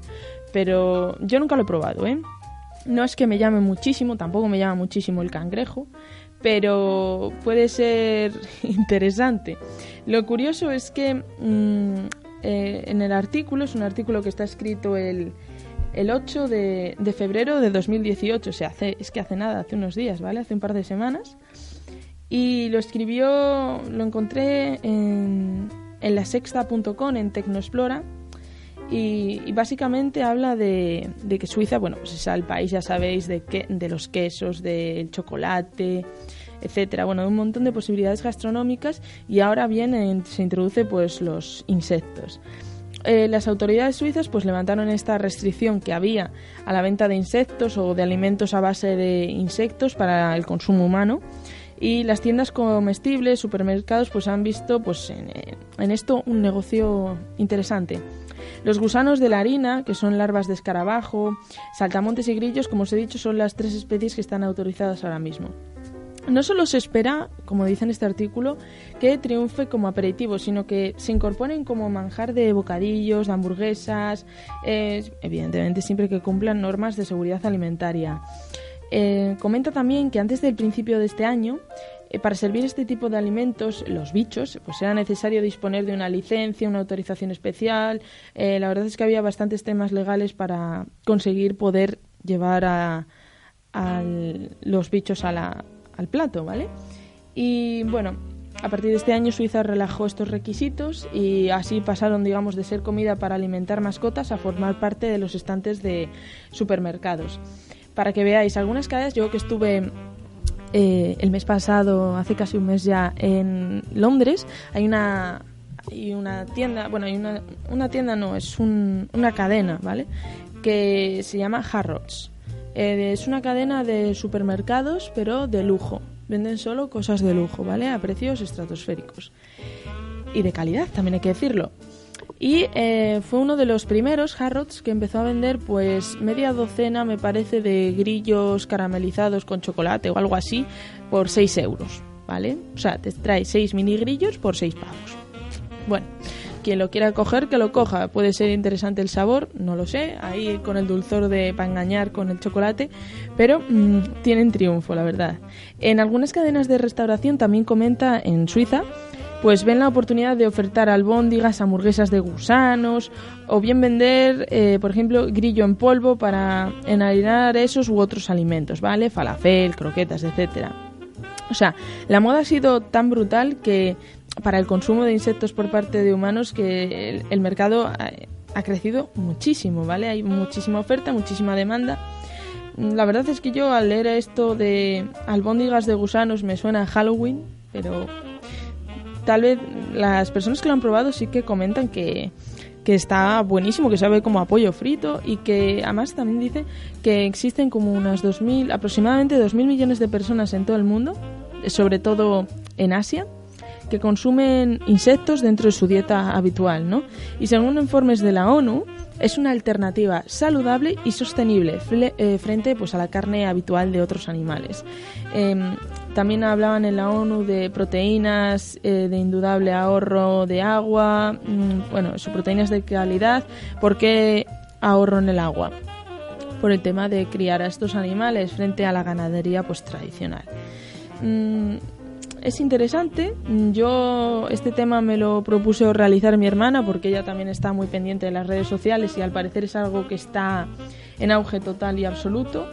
Pero yo nunca lo he probado, ¿eh? No es que me llame muchísimo, tampoco me llama muchísimo el cangrejo, pero puede ser interesante. Lo curioso es que mm, eh, en el artículo, es un artículo que está escrito el, el 8 de, de, febrero de 2018, o sea, hace, es que hace nada, hace unos días, ¿vale? Hace un par de semanas. Y lo escribió, lo encontré en, en la sexta.com, en Tecnoexplora, y, y, básicamente habla de, de, que Suiza, bueno, pues es el país, ya sabéis, de, que, de los quesos, del chocolate, etcétera, bueno, un montón de posibilidades gastronómicas y ahora bien se introduce pues los insectos. Eh, las autoridades suizas pues levantaron esta restricción que había a la venta de insectos o de alimentos a base de insectos para el consumo humano y las tiendas comestibles, supermercados pues han visto pues en, en esto un negocio interesante. Los gusanos de la harina, que son larvas de escarabajo, saltamontes y grillos, como os he dicho, son las tres especies que están autorizadas ahora mismo. No solo se espera, como dice en este artículo, que triunfe como aperitivo, sino que se incorporen como manjar de bocadillos, de hamburguesas, eh, evidentemente siempre que cumplan normas de seguridad alimentaria. Eh, comenta también que antes del principio de este año, para servir este tipo de alimentos, los bichos, pues era necesario disponer de una licencia, una autorización especial. la verdad es que había bastantes temas legales para conseguir poder llevar a, los bichos al plato, ¿vale? Y bueno, a partir de este año Suiza relajó estos requisitos y así pasaron, digamos, de ser comida para alimentar mascotas a formar parte de los estantes de supermercados. Para que veáis, algunas cadenas, yo que estuve eh, el mes pasado, hace casi un mes ya, en Londres, hay una, hay una tienda, bueno, hay una, una tienda, no, es un, una cadena, ¿vale? Que se llama Harrods eh, es una cadena de supermercados, pero de lujo. Venden solo cosas de lujo, ¿vale? A precios estratosféricos. Y de calidad, también hay que decirlo. Y eh, fue uno de los primeros Harrods que empezó a vender pues media docena, me parece, de grillos caramelizados con chocolate o algo así por 6 euros, ¿vale? O sea, te trae 6 mini grillos por 6 pavos. Bueno, quien lo quiera coger, que lo coja. Puede ser interesante el sabor, no lo sé, ahí con el dulzor de para engañar con el chocolate, pero mmm, tienen triunfo, la verdad. En algunas cadenas de restauración también comenta en Suiza pues ven la oportunidad de ofertar albóndigas, hamburguesas de gusanos o bien vender, eh, por ejemplo, grillo en polvo para enharinar esos u otros alimentos, ¿vale? Falafel, croquetas, etcétera. O sea, la moda ha sido tan brutal que para el consumo de insectos por parte de humanos que el, mercado ha, ha, crecido muchísimo, ¿vale? Hay muchísima oferta, muchísima demanda. La verdad es que yo al leer esto de albóndigas de gusanos me suena a Halloween, pero tal vez las personas que lo han probado sí que comentan que, que está buenísimo, que sabe como apoyo frito y que además también dice que existen como unas 2.000, aproximadamente 2.000 millones de personas en todo el mundo, sobre todo en Asia, que consumen insectos dentro de su dieta habitual, ¿no? Y según informes de la ONU, es una alternativa saludable y sostenible eh, frente pues, a la carne habitual de otros animales. Eh, también hablaban en la ONU de proteínas eh, de indudable ahorro de agua, mmm, bueno, eso, proteínas de calidad. ¿Por qué ahorro en el agua? Por el tema de criar a estos animales frente a la ganadería pues tradicional. Mm, es interesante. Yo este tema me lo propuse realizar mi hermana porque ella también está muy pendiente de las redes sociales y al parecer es algo que está en auge total y absoluto.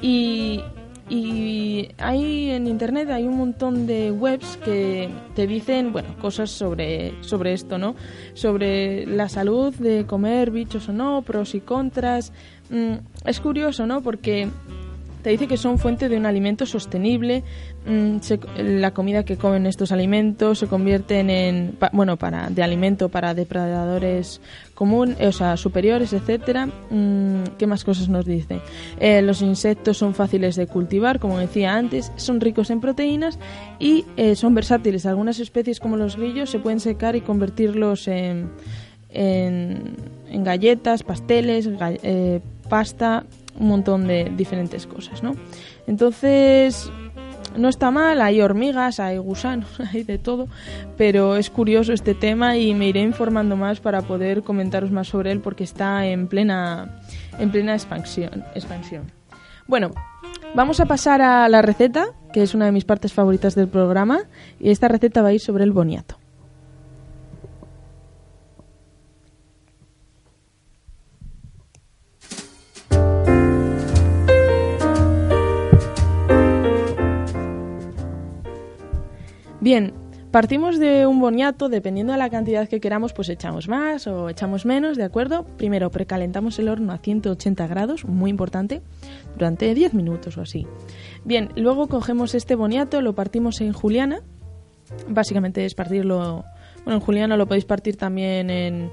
Y, y hay en internet hay un montón de webs que te dicen bueno cosas sobre sobre esto no sobre la salud de comer bichos o no pros y contras mm, es curioso no porque te dice que son fuente de un alimento sostenible. Se, la comida que comen estos alimentos se convierten en, bueno, para de alimento para depredadores común, eh, o sea, superiores, etcétera. Mmm, ¿Qué más cosas nos dice? Eh, los insectos son fáciles de cultivar, como decía antes, son ricos en proteínas y eh, son versátiles. Algunas especies como los grillos se pueden secar y convertirlos en, en, galletas, pasteles, pasta un montón de diferentes cosas, ¿no? Entonces, no está mal, hay hormigas, hay gusanos, hay de todo, pero es curioso este tema y me iré informando más para poder comentaros más sobre él porque está en plena, en plena expansión, expansión. Bueno, vamos a pasar a la receta que es una de mis partes favoritas del programa, y esta receta va a ir sobre el boniato. Bien, partimos de un boniato, dependiendo de la cantidad que queramos, pues echamos más o echamos menos, ¿de acuerdo? Primero precalentamos el horno a 180 grados, muy importante, durante 10 minutos o así. Bien, luego cogemos este boniato, lo partimos en juliana, básicamente es partirlo bueno, en juliana lo podéis partir también en,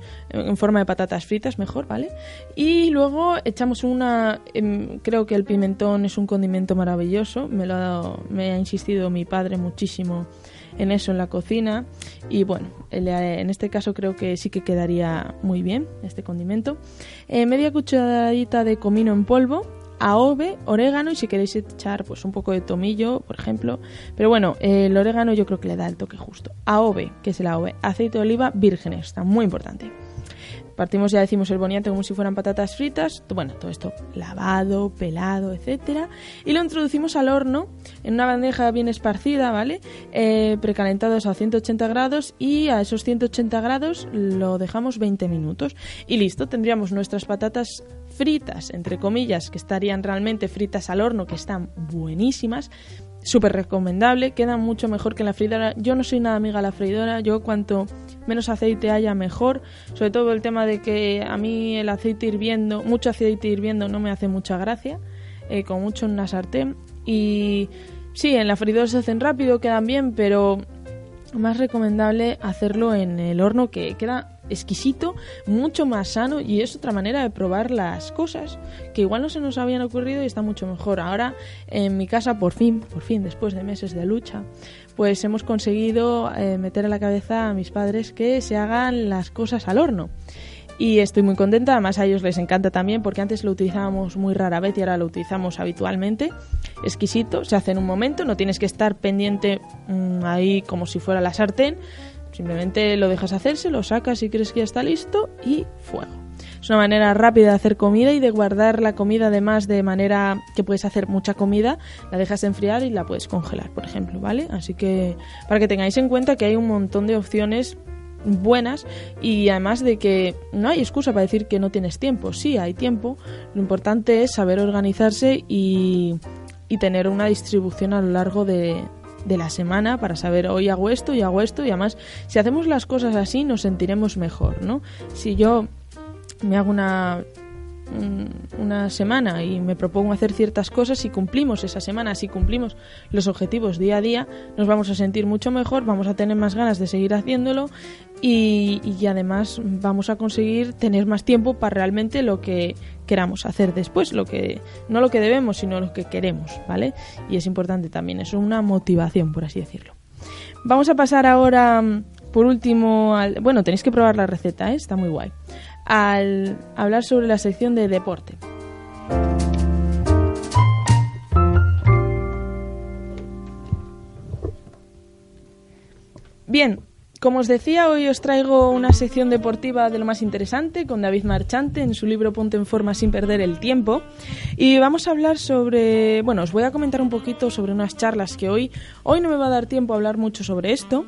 forma de patatas fritas, mejor, ¿vale? Y luego echamos una... Em, creo que el pimentón es un condimento maravilloso. Me, lo ha, dado, me ha insistido mi padre muchísimo en eso en la cocina y bueno, en este caso creo que sí que quedaría muy bien este condimento. Eh, media cucharadita de comino en polvo, aove, orégano y si queréis echar pues un poco de tomillo, por ejemplo. Pero bueno, el orégano yo creo que le da el toque justo. Aove, que es el aove, aceite de oliva virgen, está muy importante. Partimos, ya decimos, el boniato como si fueran patatas fritas. Bueno, todo esto lavado, pelado, etcétera. Y lo introducimos al horno en una bandeja bien esparcida, ¿vale? Eh, precalentados a 180 grados y a esos 180 grados lo dejamos 20 minutos. Y listo, tendríamos nuestras patatas fritas, entre comillas, que estarían realmente fritas al horno, que están buenísimas súper recomendable, queda mucho mejor que la freidora. Yo no soy nada amiga de la freidora, yo cuanto menos aceite haya mejor, sobre todo el tema de que a mí el aceite hirviendo, mucho aceite hirviendo no me hace mucha gracia, eh, con mucho en una sartén. Y sí, en la freidora se hacen rápido, quedan bien, pero más recomendable hacerlo en el horno que queda exquisito, mucho más sano y es otra manera de probar las cosas que igual no se nos habían ocurrido y está mucho mejor. Ahora en mi casa por fin, por fin, después de meses de lucha, pues hemos conseguido eh, meter a la cabeza a mis padres que se hagan las cosas al horno. Y estoy muy contenta, además a ellos les encanta también porque antes lo utilizábamos muy rara vez y ahora lo utilizamos habitualmente. Exquisito, se hace en un momento, no tienes que estar pendiente mmm, ahí como si fuera la sartén, Simplemente lo dejas hacerse, lo sacas y crees que ya está listo y fuego. Es una manera rápida de hacer comida y de guardar la comida además de manera que puedes hacer mucha comida, la dejas enfriar y la puedes congelar, por ejemplo, ¿vale? Así que para que tengáis en cuenta que hay un montón de opciones buenas y además de que no hay excusa para decir que no tienes tiempo, sí hay tiempo, lo importante es saber organizarse y, y tener una distribución a lo largo de, de la semana para saber hoy hago esto y hago esto y además si hacemos las cosas así nos sentiremos mejor, ¿no? Si yo me hago una una semana y me propongo hacer ciertas cosas, si cumplimos esa semana, si cumplimos los objetivos día a día, nos vamos a sentir mucho mejor, vamos a tener más ganas de seguir haciéndolo y, además vamos a conseguir tener más tiempo para realmente lo que queramos hacer después, lo que no lo que debemos, sino lo que queremos, ¿vale? Y es importante también, es una motivación, por así decirlo. Vamos a pasar ahora, por último, al, bueno, tenéis que probar la receta, ¿eh? está muy guay, al hablar sobre la sección de deporte. Bien, como os decía, hoy os traigo una sección deportiva de lo más interesante con David Marchante en su libro Ponte en forma sin perder el tiempo. Y vamos a hablar sobre, bueno, os voy a comentar un poquito sobre unas charlas que hoy, hoy no me va a dar tiempo a hablar mucho sobre esto.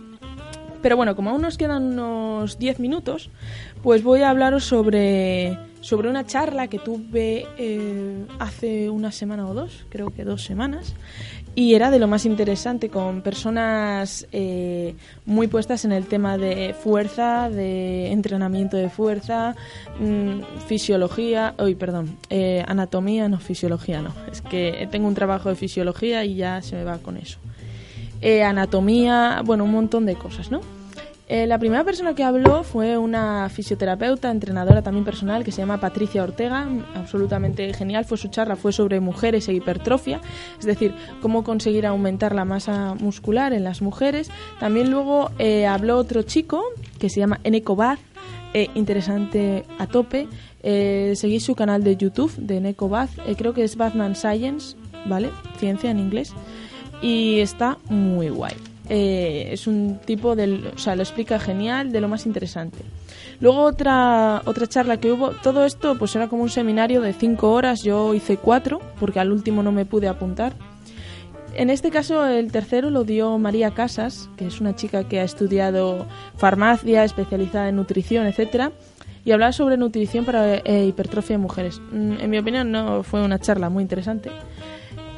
Pero bueno, como aún nos quedan unos 10 minutos, pues voy a hablaros sobre, sobre una charla que tuve eh, hace una semana o dos, creo que dos semanas, y era de lo más interesante con personas eh, muy puestas en el tema de fuerza, de entrenamiento de fuerza, mmm, fisiología, hoy perdón, eh, anatomía, no fisiología, no, es que tengo un trabajo de fisiología y ya se me va con eso. Eh, anatomía, bueno, un montón de cosas, ¿no? Eh, la primera persona que habló fue una fisioterapeuta, entrenadora también personal, que se llama Patricia Ortega, absolutamente genial. Fue su charla, fue sobre mujeres e hipertrofia, es decir, cómo conseguir aumentar la masa muscular en las mujeres. También luego eh, habló otro chico que se llama Eneco Baz, eh, interesante a tope. Seguís su canal de YouTube de Eneco Baz, creo que es Batman Science, ¿vale? Ciencia en inglés. Y está muy guay. Eh, es un tipo del, o sea, lo explica genial, de lo más interesante. Luego otra otra charla que hubo, todo esto pues era como un seminario de cinco horas, yo hice cuatro porque al último no me pude apuntar En este caso, el tercero lo dio María Casas, que es una chica que ha estudiado farmacia, especializada en nutrición, etcétera, y hablaba sobre nutrición para eh, hipertrofia en mujeres. Mm, en mi opinión, no fue una charla muy interesante,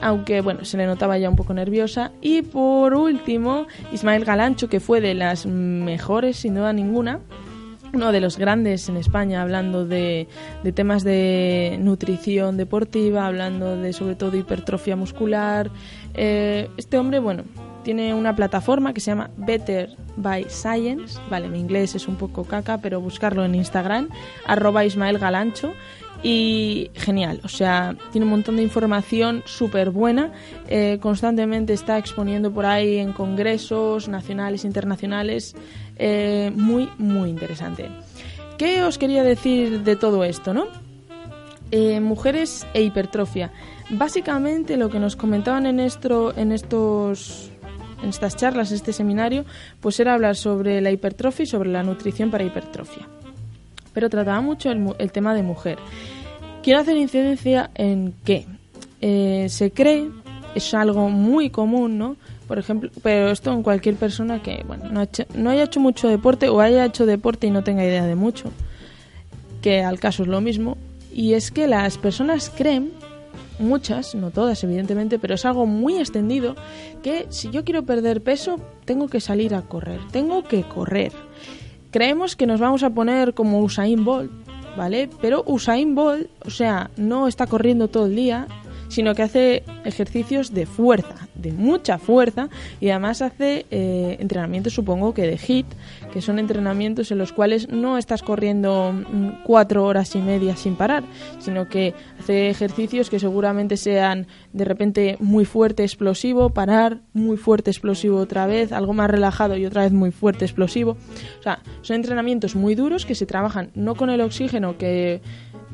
aunque bueno, se le notaba ya un poco nerviosa. Y por último, Ismael Galancho, que fue de las mejores, sin duda ninguna, uno de los grandes en España hablando de, temas de nutrición deportiva, hablando de sobre todo hipertrofia muscular. Eh, este hombre, bueno, tiene una plataforma que se llama Better by Science, vale, mi inglés es un poco caca, pero buscarlo en Instagram, arroba Ismael Galancho, y genial, o sea, tiene un montón de información súper buena, eh, constantemente está exponiendo por ahí en congresos nacionales, internacionales, eh, muy, muy interesante. ¿Qué os quería decir de todo esto, no? Eh, mujeres e hipertrofia. Básicamente lo que nos comentaban en, esto, en estos en estas charlas, en este seminario, pues era hablar sobre la hipertrofia y sobre la nutrición para hipertrofia. Pero trataba mucho el, tema de mujer. Quiero hacer incidencia en que eh, se cree, es algo muy común, ¿no? por ejemplo, pero esto en cualquier persona que bueno, no, no haya hecho mucho deporte o haya hecho deporte y no tenga idea de mucho, que al caso es lo mismo, y es que las personas creen, muchas, no todas evidentemente, pero es algo muy extendido, que si yo quiero perder peso, tengo que salir a correr, tengo que correr. Creemos que nos vamos a poner como Usain Bolt, ¿vale? Pero Usain Bolt, o sea, no está corriendo todo el día, sino que hace ejercicios de fuerza, de mucha fuerza, y además hace eh, entrenamientos, supongo que de HIT, que son entrenamientos en los cuales no estás corriendo mm, cuatro horas y media sin parar, sino que hace ejercicios que seguramente sean de repente muy fuerte, explosivo, parar, muy fuerte, explosivo otra vez, algo más relajado y otra vez muy fuerte, explosivo. O sea, son entrenamientos muy duros que se trabajan no con el oxígeno que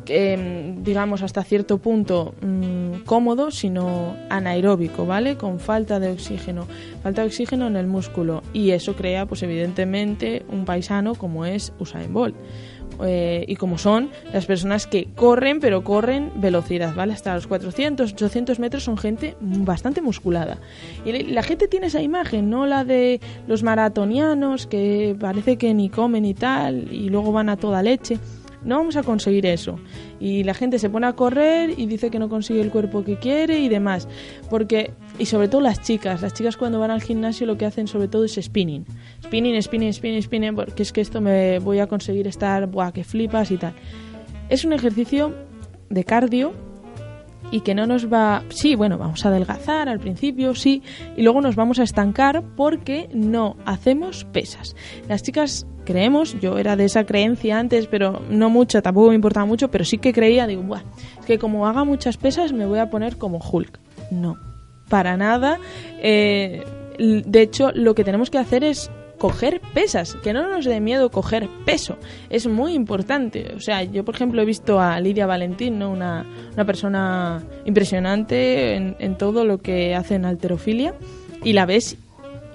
Mm, digamos, hasta cierto punto mm, cómodo, sino anaeróbico, ¿vale? Con falta de oxígeno, falta de oxígeno en el músculo. Y eso crea, pues evidentemente, un paisano como es Usain Bolt. Eh, y como son las personas que corren, pero corren velocidad, ¿vale? Hasta los 400, 800 metros son gente bastante musculada. Y la gente tiene esa imagen, no la de los maratonianos que parece que ni comen y tal, y luego van a toda leche no vamos a conseguir eso. Y la gente se pone a correr y dice que no consigue el cuerpo que quiere y demás. Porque, y sobre todo las chicas, las chicas cuando van al gimnasio lo que hacen sobre todo es spinning. Spinning, spinning, spinning, spinning, porque es que esto me voy a conseguir estar, buah, que flipas y tal. Es un ejercicio de cardio y que no nos va... Sí, bueno, vamos a adelgazar al principio, sí, y luego nos vamos a estancar porque no hacemos pesas. Las chicas creemos, yo era de esa creencia antes, pero no mucho, tampoco me importaba mucho, pero sí que creía, digo, Buah, es que como haga muchas pesas me voy a poner como Hulk. No, para nada. Eh, de hecho, lo que tenemos que hacer es coger pesas, que no nos dé miedo coger peso, es muy importante. O sea, yo por ejemplo he visto a Lidia Valentín, ¿no? una, una persona impresionante en, en todo lo que hace en alterofilia, y la ves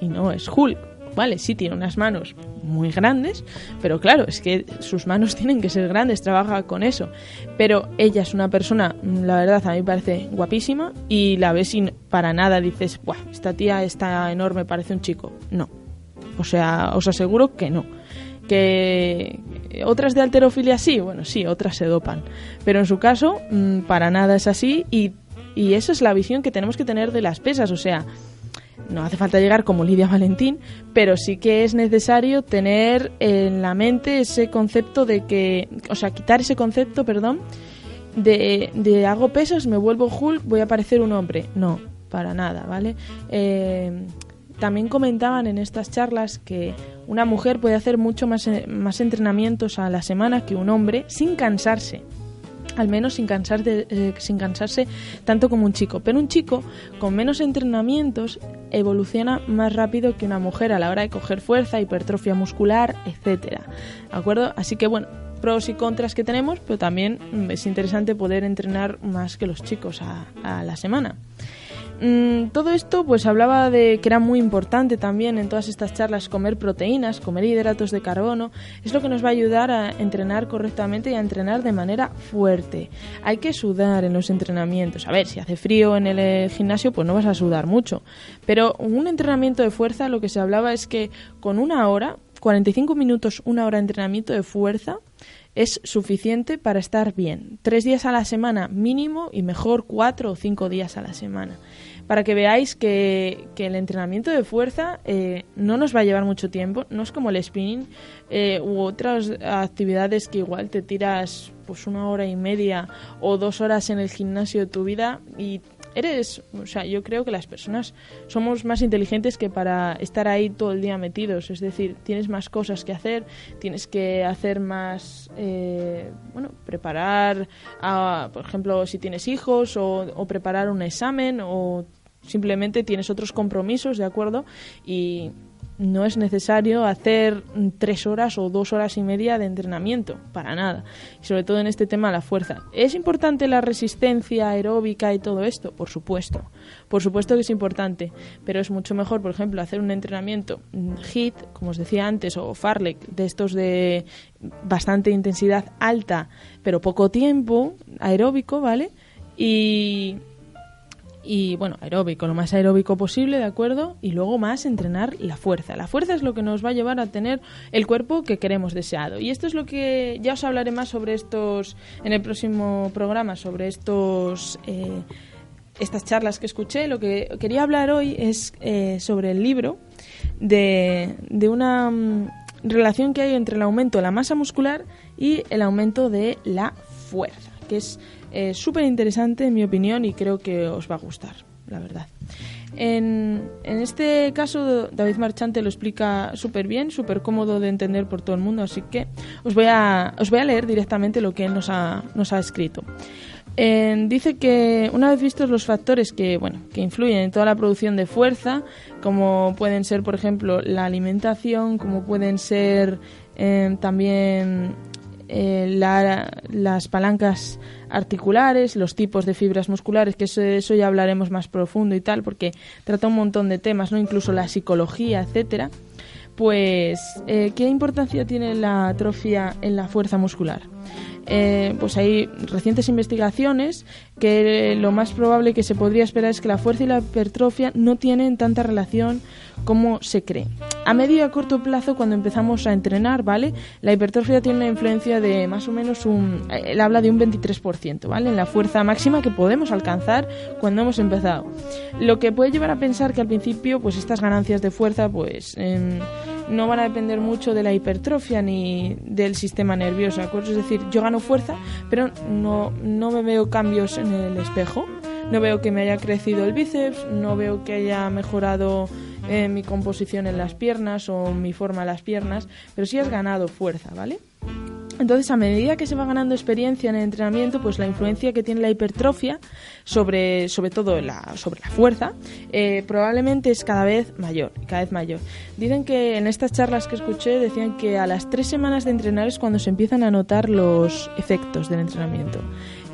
y no es Hulk, ¿vale? Sí tiene unas manos muy grandes, pero claro, es que sus manos tienen que ser grandes, trabaja con eso. Pero ella es una persona, la verdad, a mí me parece guapísima y la ves sin para nada dices, Buah, esta tía está enorme, parece un chico. No. O sea, os aseguro que no. Que otras de alterofilia sí, bueno, sí, otras se dopan. Pero en su caso, mm, para nada es así y, y esa es la visión que tenemos que tener de las pesas. O sea, no hace falta llegar como Lidia Valentín, pero sí que es necesario tener en la mente ese concepto de que, o sea, quitar ese concepto, perdón, de, de hago pesos, me vuelvo Hulk, voy a parecer un hombre. No, para nada, ¿vale? Eh, también comentaban en estas charlas que una mujer puede hacer mucho más, más entrenamientos a la semana que un hombre sin cansarse al menos sin, cansarse, eh, sin cansarse tanto como un chico. Pero un chico con menos entrenamientos evoluciona más rápido que una mujer a la hora de coger fuerza, hipertrofia muscular, etcétera. ¿De acuerdo? Así que bueno, pros y contras que tenemos, pero también es interesante poder entrenar más que los chicos a, a la semana. Mm, todo esto pues hablaba de que era muy importante también en todas estas charlas comer proteínas, comer hidratos de carbono, es lo que nos va a ayudar a entrenar correctamente y a entrenar de manera fuerte. Hay que sudar en los entrenamientos. A ver, si hace frío en el eh, gimnasio pues no vas a sudar mucho, pero un entrenamiento de fuerza lo que se hablaba es que con una hora, 45 minutos, una hora de entrenamiento de fuerza, es suficiente para estar bien. Tres días a la semana mínimo y mejor cuatro o cinco días a la semana. Para que veáis que, el entrenamiento de fuerza eh, no nos va a llevar mucho tiempo, no es como el spinning eh, u otras actividades que igual te tiras pues una hora y media o dos horas en el gimnasio de tu vida y eres, o sea, yo creo que las personas somos más inteligentes que para estar ahí todo el día metidos. Es decir, tienes más cosas que hacer, tienes que hacer más, eh, bueno, preparar, por ejemplo, si tienes hijos o, o preparar un examen o simplemente tienes otros compromisos, ¿de acuerdo? Y no es necesario hacer tres horas o dos horas y media de entrenamiento, para nada. Y sobre todo en este tema la fuerza. ¿Es importante la resistencia aeróbica y todo esto? Por supuesto. Por supuesto que es importante, pero es mucho mejor, por ejemplo, hacer un entrenamiento HIT, como os decía antes, o FARLEC, de estos de bastante intensidad alta, pero poco tiempo, aeróbico, ¿vale? Y y bueno, aeróbico, lo más aeróbico posible, ¿de acuerdo? Y luego más entrenar la fuerza. La fuerza es lo que nos va a llevar a tener el cuerpo que queremos deseado. Y esto es lo que ya os hablaré más sobre estos en el próximo programa, sobre estos... Eh, estas charlas que escuché, lo que quería hablar hoy es eh, sobre el libro de, de una mm, relación que hay entre el aumento de la masa muscular y el aumento de la fuerza, que es es súper interesante en mi opinión y creo que os va a gustar, la verdad. En, en este caso David Marchante lo explica súper bien, súper cómodo de entender por todo el mundo, así que os voy a, os voy a leer directamente lo que él nos ha, nos ha escrito. dice que una vez vistos los factores que, bueno, que influyen en toda la producción de fuerza, como pueden ser, por ejemplo, la alimentación, como pueden ser eh, también eh, las palancas articulares, los tipos de fibras musculares, que eso, ya hablaremos más profundo y tal, porque trata un montón de temas, no incluso la psicología, etcétera. Pues, eh, ¿qué importancia tiene la atrofia en la fuerza muscular? Eh, pues hay recientes investigaciones que lo más probable que se podría esperar es que la fuerza y la hipertrofia no tienen tanta relación como se cree. A medio y a corto plazo, cuando empezamos a entrenar, ¿vale? La hipertrofia tiene una influencia de más o menos un. Él habla de un 23%, ¿vale? En la fuerza máxima que podemos alcanzar cuando hemos empezado. Lo que puede llevar a pensar que al principio, pues estas ganancias de fuerza, pues. Em, no van a depender mucho de la hipertrofia ni del sistema nervioso, Es decir, yo gano fuerza, pero no, no me veo cambios en el espejo. No veo que me haya crecido el bíceps, no veo que haya mejorado eh, mi composición en las piernas o mi forma en las piernas, pero sí has ganado fuerza, ¿vale? Entonces, a medida que se va ganando experiencia en el entrenamiento, pues la influencia que tiene la hipertrofia sobre, sobre todo la, sobre la fuerza, eh, probablemente es cada vez mayor, cada vez mayor. Dicen que en estas charlas que escuché decían que a las tres semanas de entrenar es cuando se empiezan a notar los efectos del entrenamiento.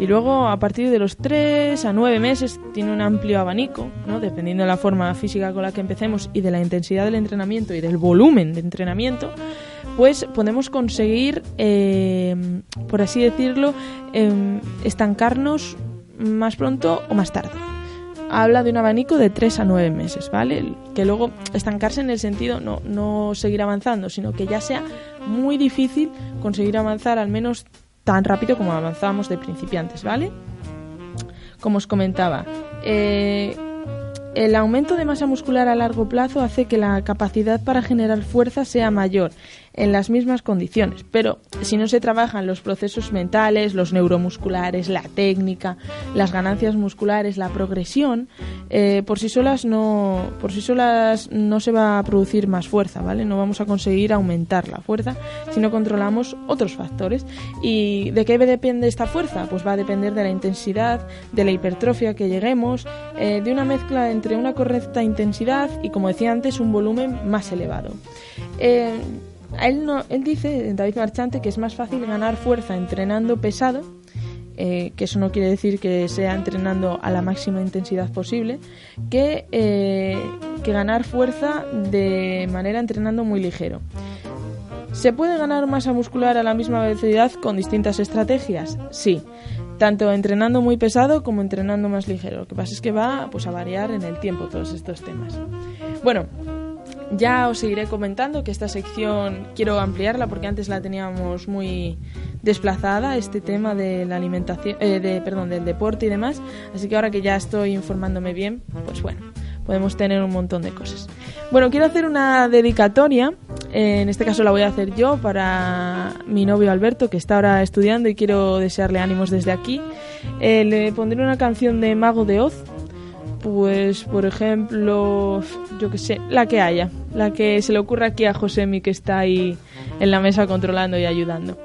Y luego, a partir de los tres a nueve meses, tiene un amplio abanico, ¿no? dependiendo de la forma física con la que empecemos y de la intensidad del entrenamiento y del volumen de entrenamiento pues podemos conseguir, eh, por así decirlo, em, estancarnos más pronto o más tarde. Habla de un abanico de 3 a 9 meses, ¿vale? Que luego estancarse en el sentido no, no seguir avanzando, sino que ya sea muy difícil conseguir avanzar al menos tan rápido como avanzábamos de principiantes, ¿vale? Como os comentaba, eh, el aumento de masa muscular a largo plazo hace que la capacidad para generar fuerza sea mayor en las mismas condiciones, pero si no se trabajan los procesos mentales, los neuromusculares, la técnica, las ganancias musculares, la progresión, eh, por sí solas no, por sí solas no se va a producir más fuerza, ¿vale? No vamos a conseguir aumentar la fuerza si no controlamos otros factores. ¿Y de qué depende esta fuerza? Pues va a depender de la intensidad, de la hipertrofia que lleguemos, eh, de una mezcla entre una correcta intensidad y, como decía antes, un volumen más elevado. Eh, él, no, él dice, David Marchante, que es más fácil ganar fuerza entrenando pesado eh, que eso no quiere decir que sea entrenando a la máxima intensidad posible, que, eh, que ganar fuerza de manera entrenando muy ligero. ¿Se puede ganar masa muscular a la misma velocidad con distintas estrategias? Sí, tanto entrenando muy pesado como entrenando más ligero. Lo que pasa es que va pues, a variar en el tiempo todos estos temas. Bueno, ya os seguiré comentando que esta sección quiero ampliarla porque antes la teníamos muy desplazada, este tema de la alimentación, eh, de, perdón, del deporte y demás. Así que ahora que ya estoy informándome bien, pues bueno, podemos tener un montón de cosas. Bueno, quiero hacer una dedicatoria, en este caso la voy a hacer yo para mi novio Alberto, que está ahora estudiando y quiero desearle ánimos desde aquí. Eh, le pondré una canción de Mago de Oz, pues por ejemplo, yo que sé, la que haya, la que se le ocurra aquí a Josemi que está ahí en la mesa controlando y ayudando.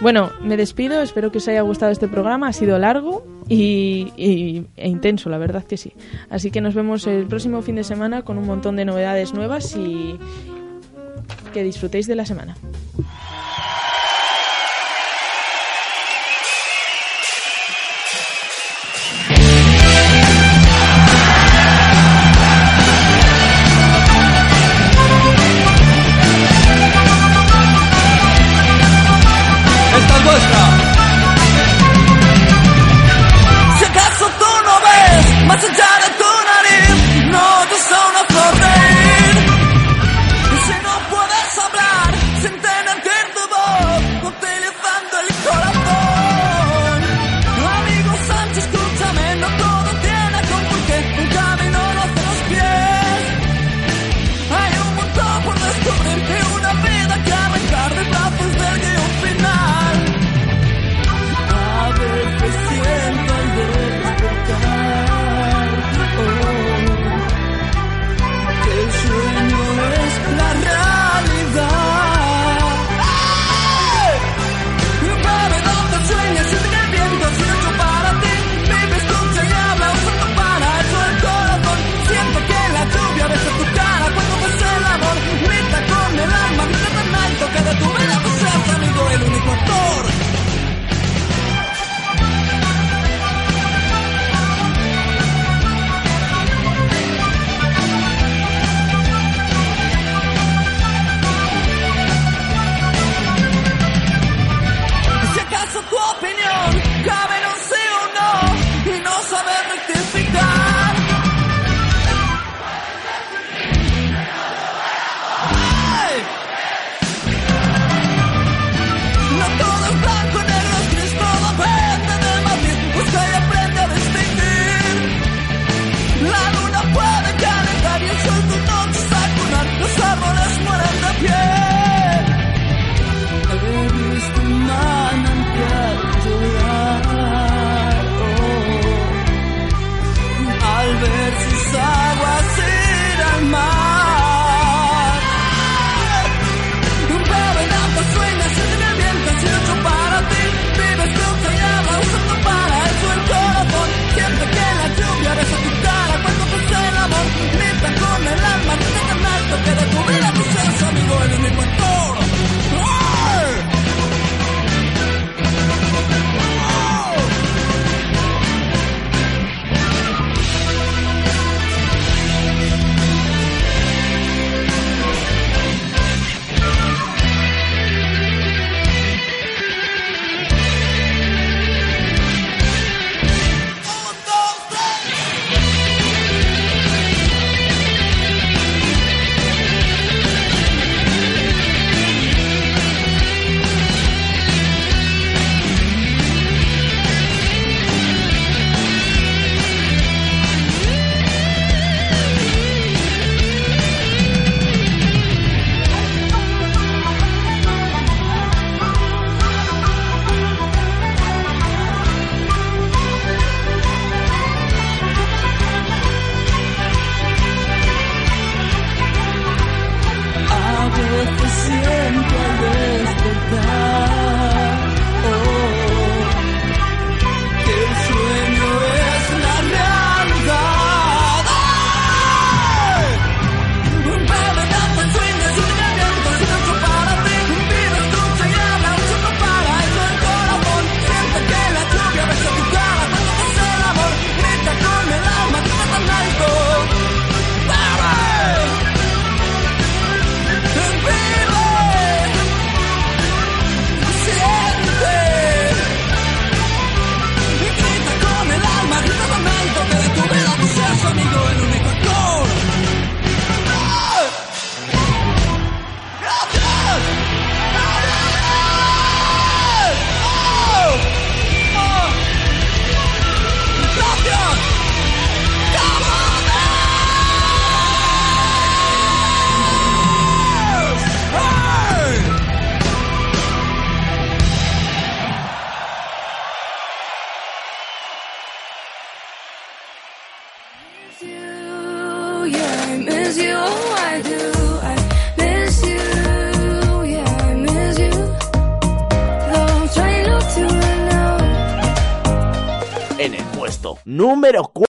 Bueno, me despido, espero que os haya gustado este programa, ha sido largo y, e intenso, la verdad que sí. Así que nos vemos el próximo fin de semana con un montón de novedades nuevas y que disfrutéis de la semana.